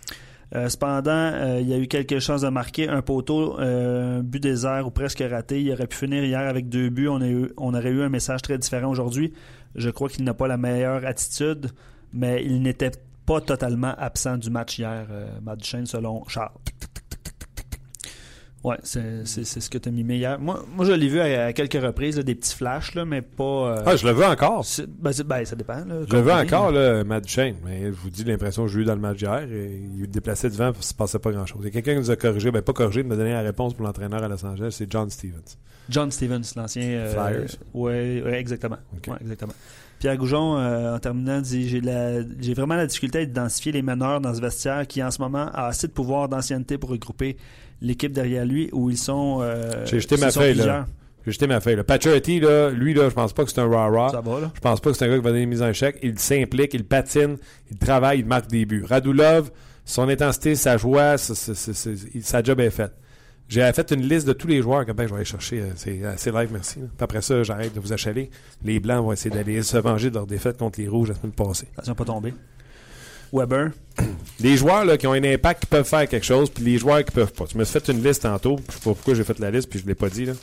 S2: Euh, cependant, euh, il y a eu quelque chose de marquer. Un poteau, euh, but désert ou presque raté. Il aurait pu finir hier avec deux buts. On, aurait eu un message très différent aujourd'hui. Je crois qu'il n'a pas la meilleure attitude mais il n'était pas totalement absent du match hier, euh, Matt selon Charles. Ouais, c'est ce que tu as mis hier. Moi, moi je l'ai vu à, quelques reprises, des petits flashs, là, mais pas. Euh,
S1: ah, je le veux encore.
S2: Ben, ben, ça dépend. Là,
S1: je le veux encore, là, Matt Duchesne. Mais je vous dis l'impression que j'ai eu dans le match hier. il déplaçait devant, il ne se passait pas grand-chose. Il y a quelqu'un qui nous a corrigé, ben pas corrigé, mais m'a donné la réponse pour l'entraîneur à Los Angeles, c'est John Stevens.
S2: John Stevens, l'ancien. Euh,
S1: Flyers.
S2: Oui, ouais, exactement. Ouais, exactement. Pierre Goujon, euh, en terminant, dit J'ai vraiment la difficulté à identifier les meneurs dans ce vestiaire qui, en ce moment, a assez de pouvoir d'ancienneté pour regrouper l'équipe derrière lui où ils sont. Euh,
S1: J'ai jeté ma feuille, là. J'ai jeté ma feuille. Pacioretty, là, lui, là, je pense pas que c'est un rah-rah.
S2: Ça va, là.
S1: Je pense pas que c'est un gars qui va donner une mise en échec. Il s'implique, il patine, il travaille, il marque des buts. Radulov, son intensité, sa joie, sa job est faite. J'ai fait une liste de tous les joueurs que ben, je vais aller chercher. Euh, c'est live, merci. Puis après ça, j'arrête de vous achaler. Les Blancs vont essayer d'aller se venger de leur défaite contre les Rouges la semaine passée.
S2: Attention, pas tomber. Weber.
S1: Les joueurs là, qui ont un impact qui peuvent faire quelque chose, puis les joueurs qui peuvent pas. Tu me suis fait une liste tantôt. Je sais pas pourquoi j'ai fait la liste, puis je l'ai pas dit. Là.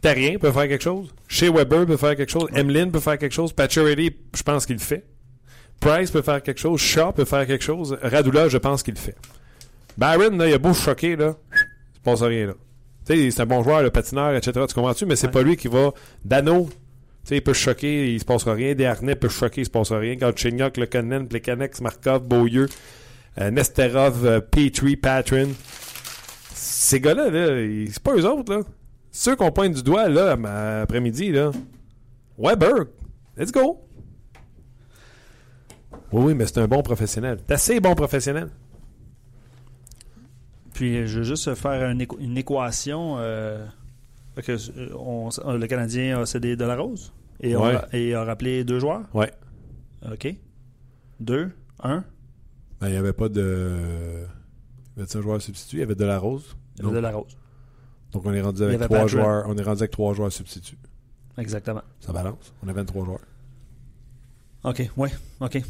S1: Tarien peut faire quelque chose. Chez Weber peut faire quelque chose. Emlyn peut faire quelque chose. Patcherity, je pense qu'il le fait. Price peut faire quelque chose. Shaw peut faire quelque chose. Radula, je pense qu'il le fait. Byron, là, il a beau choquer, là, il se passe rien, là. Tu sais, c'est un bon joueur, le patineur, etc. Tu comprends-tu? Mais c'est pas lui qui va. Dano, sais, il peut choquer, il se passe rien. Desharnais peut choquer, il se passe rien. Quand Chignok, Le Connen, Plekanex, Markov, Beaulieu, euh, Nesterov, euh, Petrie, Patron. Ces gars-là, là, c'est pas eux autres, là. Ceux qu'on pointe du doigt, là, après-midi, là. Weber, let's go! Oui, oui, mais c'est un bon professionnel. C'est assez bon professionnel.
S2: Puis je veux juste faire une, équ- une équation. euh, que, le Canadien a cédé de la rose et,
S1: Ouais.
S2: a, et a rappelé deux joueurs?
S1: Ouais.
S2: OK. Deux, un.
S1: Ben, il n'y avait pas de. Il y avait un joueur substitut, il y avait de la rose.
S2: Il y avait de la rose.
S1: Donc on est rendu avec trois joueurs. On est rendu avec trois joueurs substituts.
S2: Exactement.
S1: Ça balance. On a 23 joueurs.
S2: OK, oui, OK.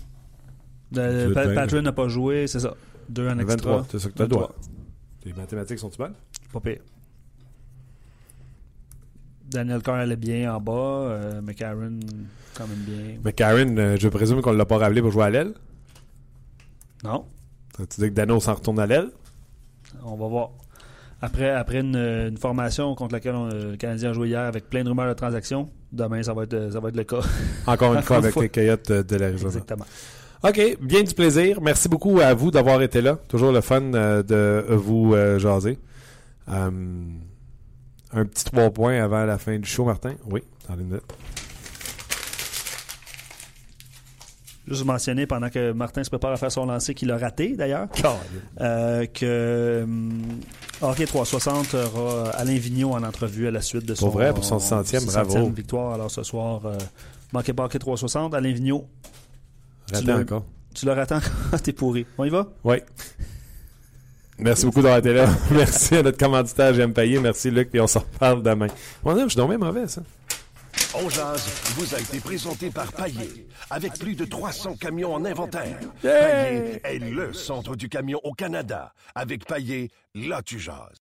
S2: Pa- Patrick n'a pas joué, c'est ça. Deux en extra.
S1: 23, c'est ça que tu as le
S2: 23.
S1: droit. Les mathématiques sont-tu bonnes?
S2: Pas pire. Daniel Carr allait bien en bas. Euh, McCarron, quand même bien.
S1: Mais Karen, euh, je présume qu'on ne l'a pas rappelé pour jouer à l'aile?
S2: Non,
S1: Tu dis que Dano s'en retourne à l'aile?
S2: on va voir. Après, après une, une formation contre laquelle on- le Canadien a joué hier avec plein de rumeurs de transactions, demain, ça va être, ça va être le cas. <laughs>
S1: Encore une fois avec
S2: fois.
S1: les Coyotes de l'Arizona.
S2: Exactement.
S1: OK, bien du plaisir. Merci beaucoup à vous d'avoir été là. Toujours le fun euh, de vous euh, jaser. Euh, un petit trois points avant la fin du show, Martin? Oui, dans les minutes.
S2: Juste mentionner pendant que Martin se prépare à faire son lancer, qu'il a raté d'ailleurs, <laughs> euh, que hum, Hockey 360 aura Alain Vigneault en entrevue à la suite de son,
S1: Pour vrai, pour son centième, bravo.
S2: victoire. Alors ce soir, euh, manquez pas Hockey 360. Alain Vigneault,
S1: Raté
S2: l'as-
S1: encore.
S2: tu le rattends <laughs> T'es pourri. On y va?
S1: Oui. Merci beaucoup d'avoir été là. <laughs> Merci à notre commanditaire, j'aime payer. Merci Luc, puis on s'en reparle demain. Mon Dieu, je suis mauvais, ça.
S5: On jase vous a été présenté par Paillé, avec plus de 300 camions en inventaire. Paillé est le centre du camion au Canada. Avec Paillé, là tu jases.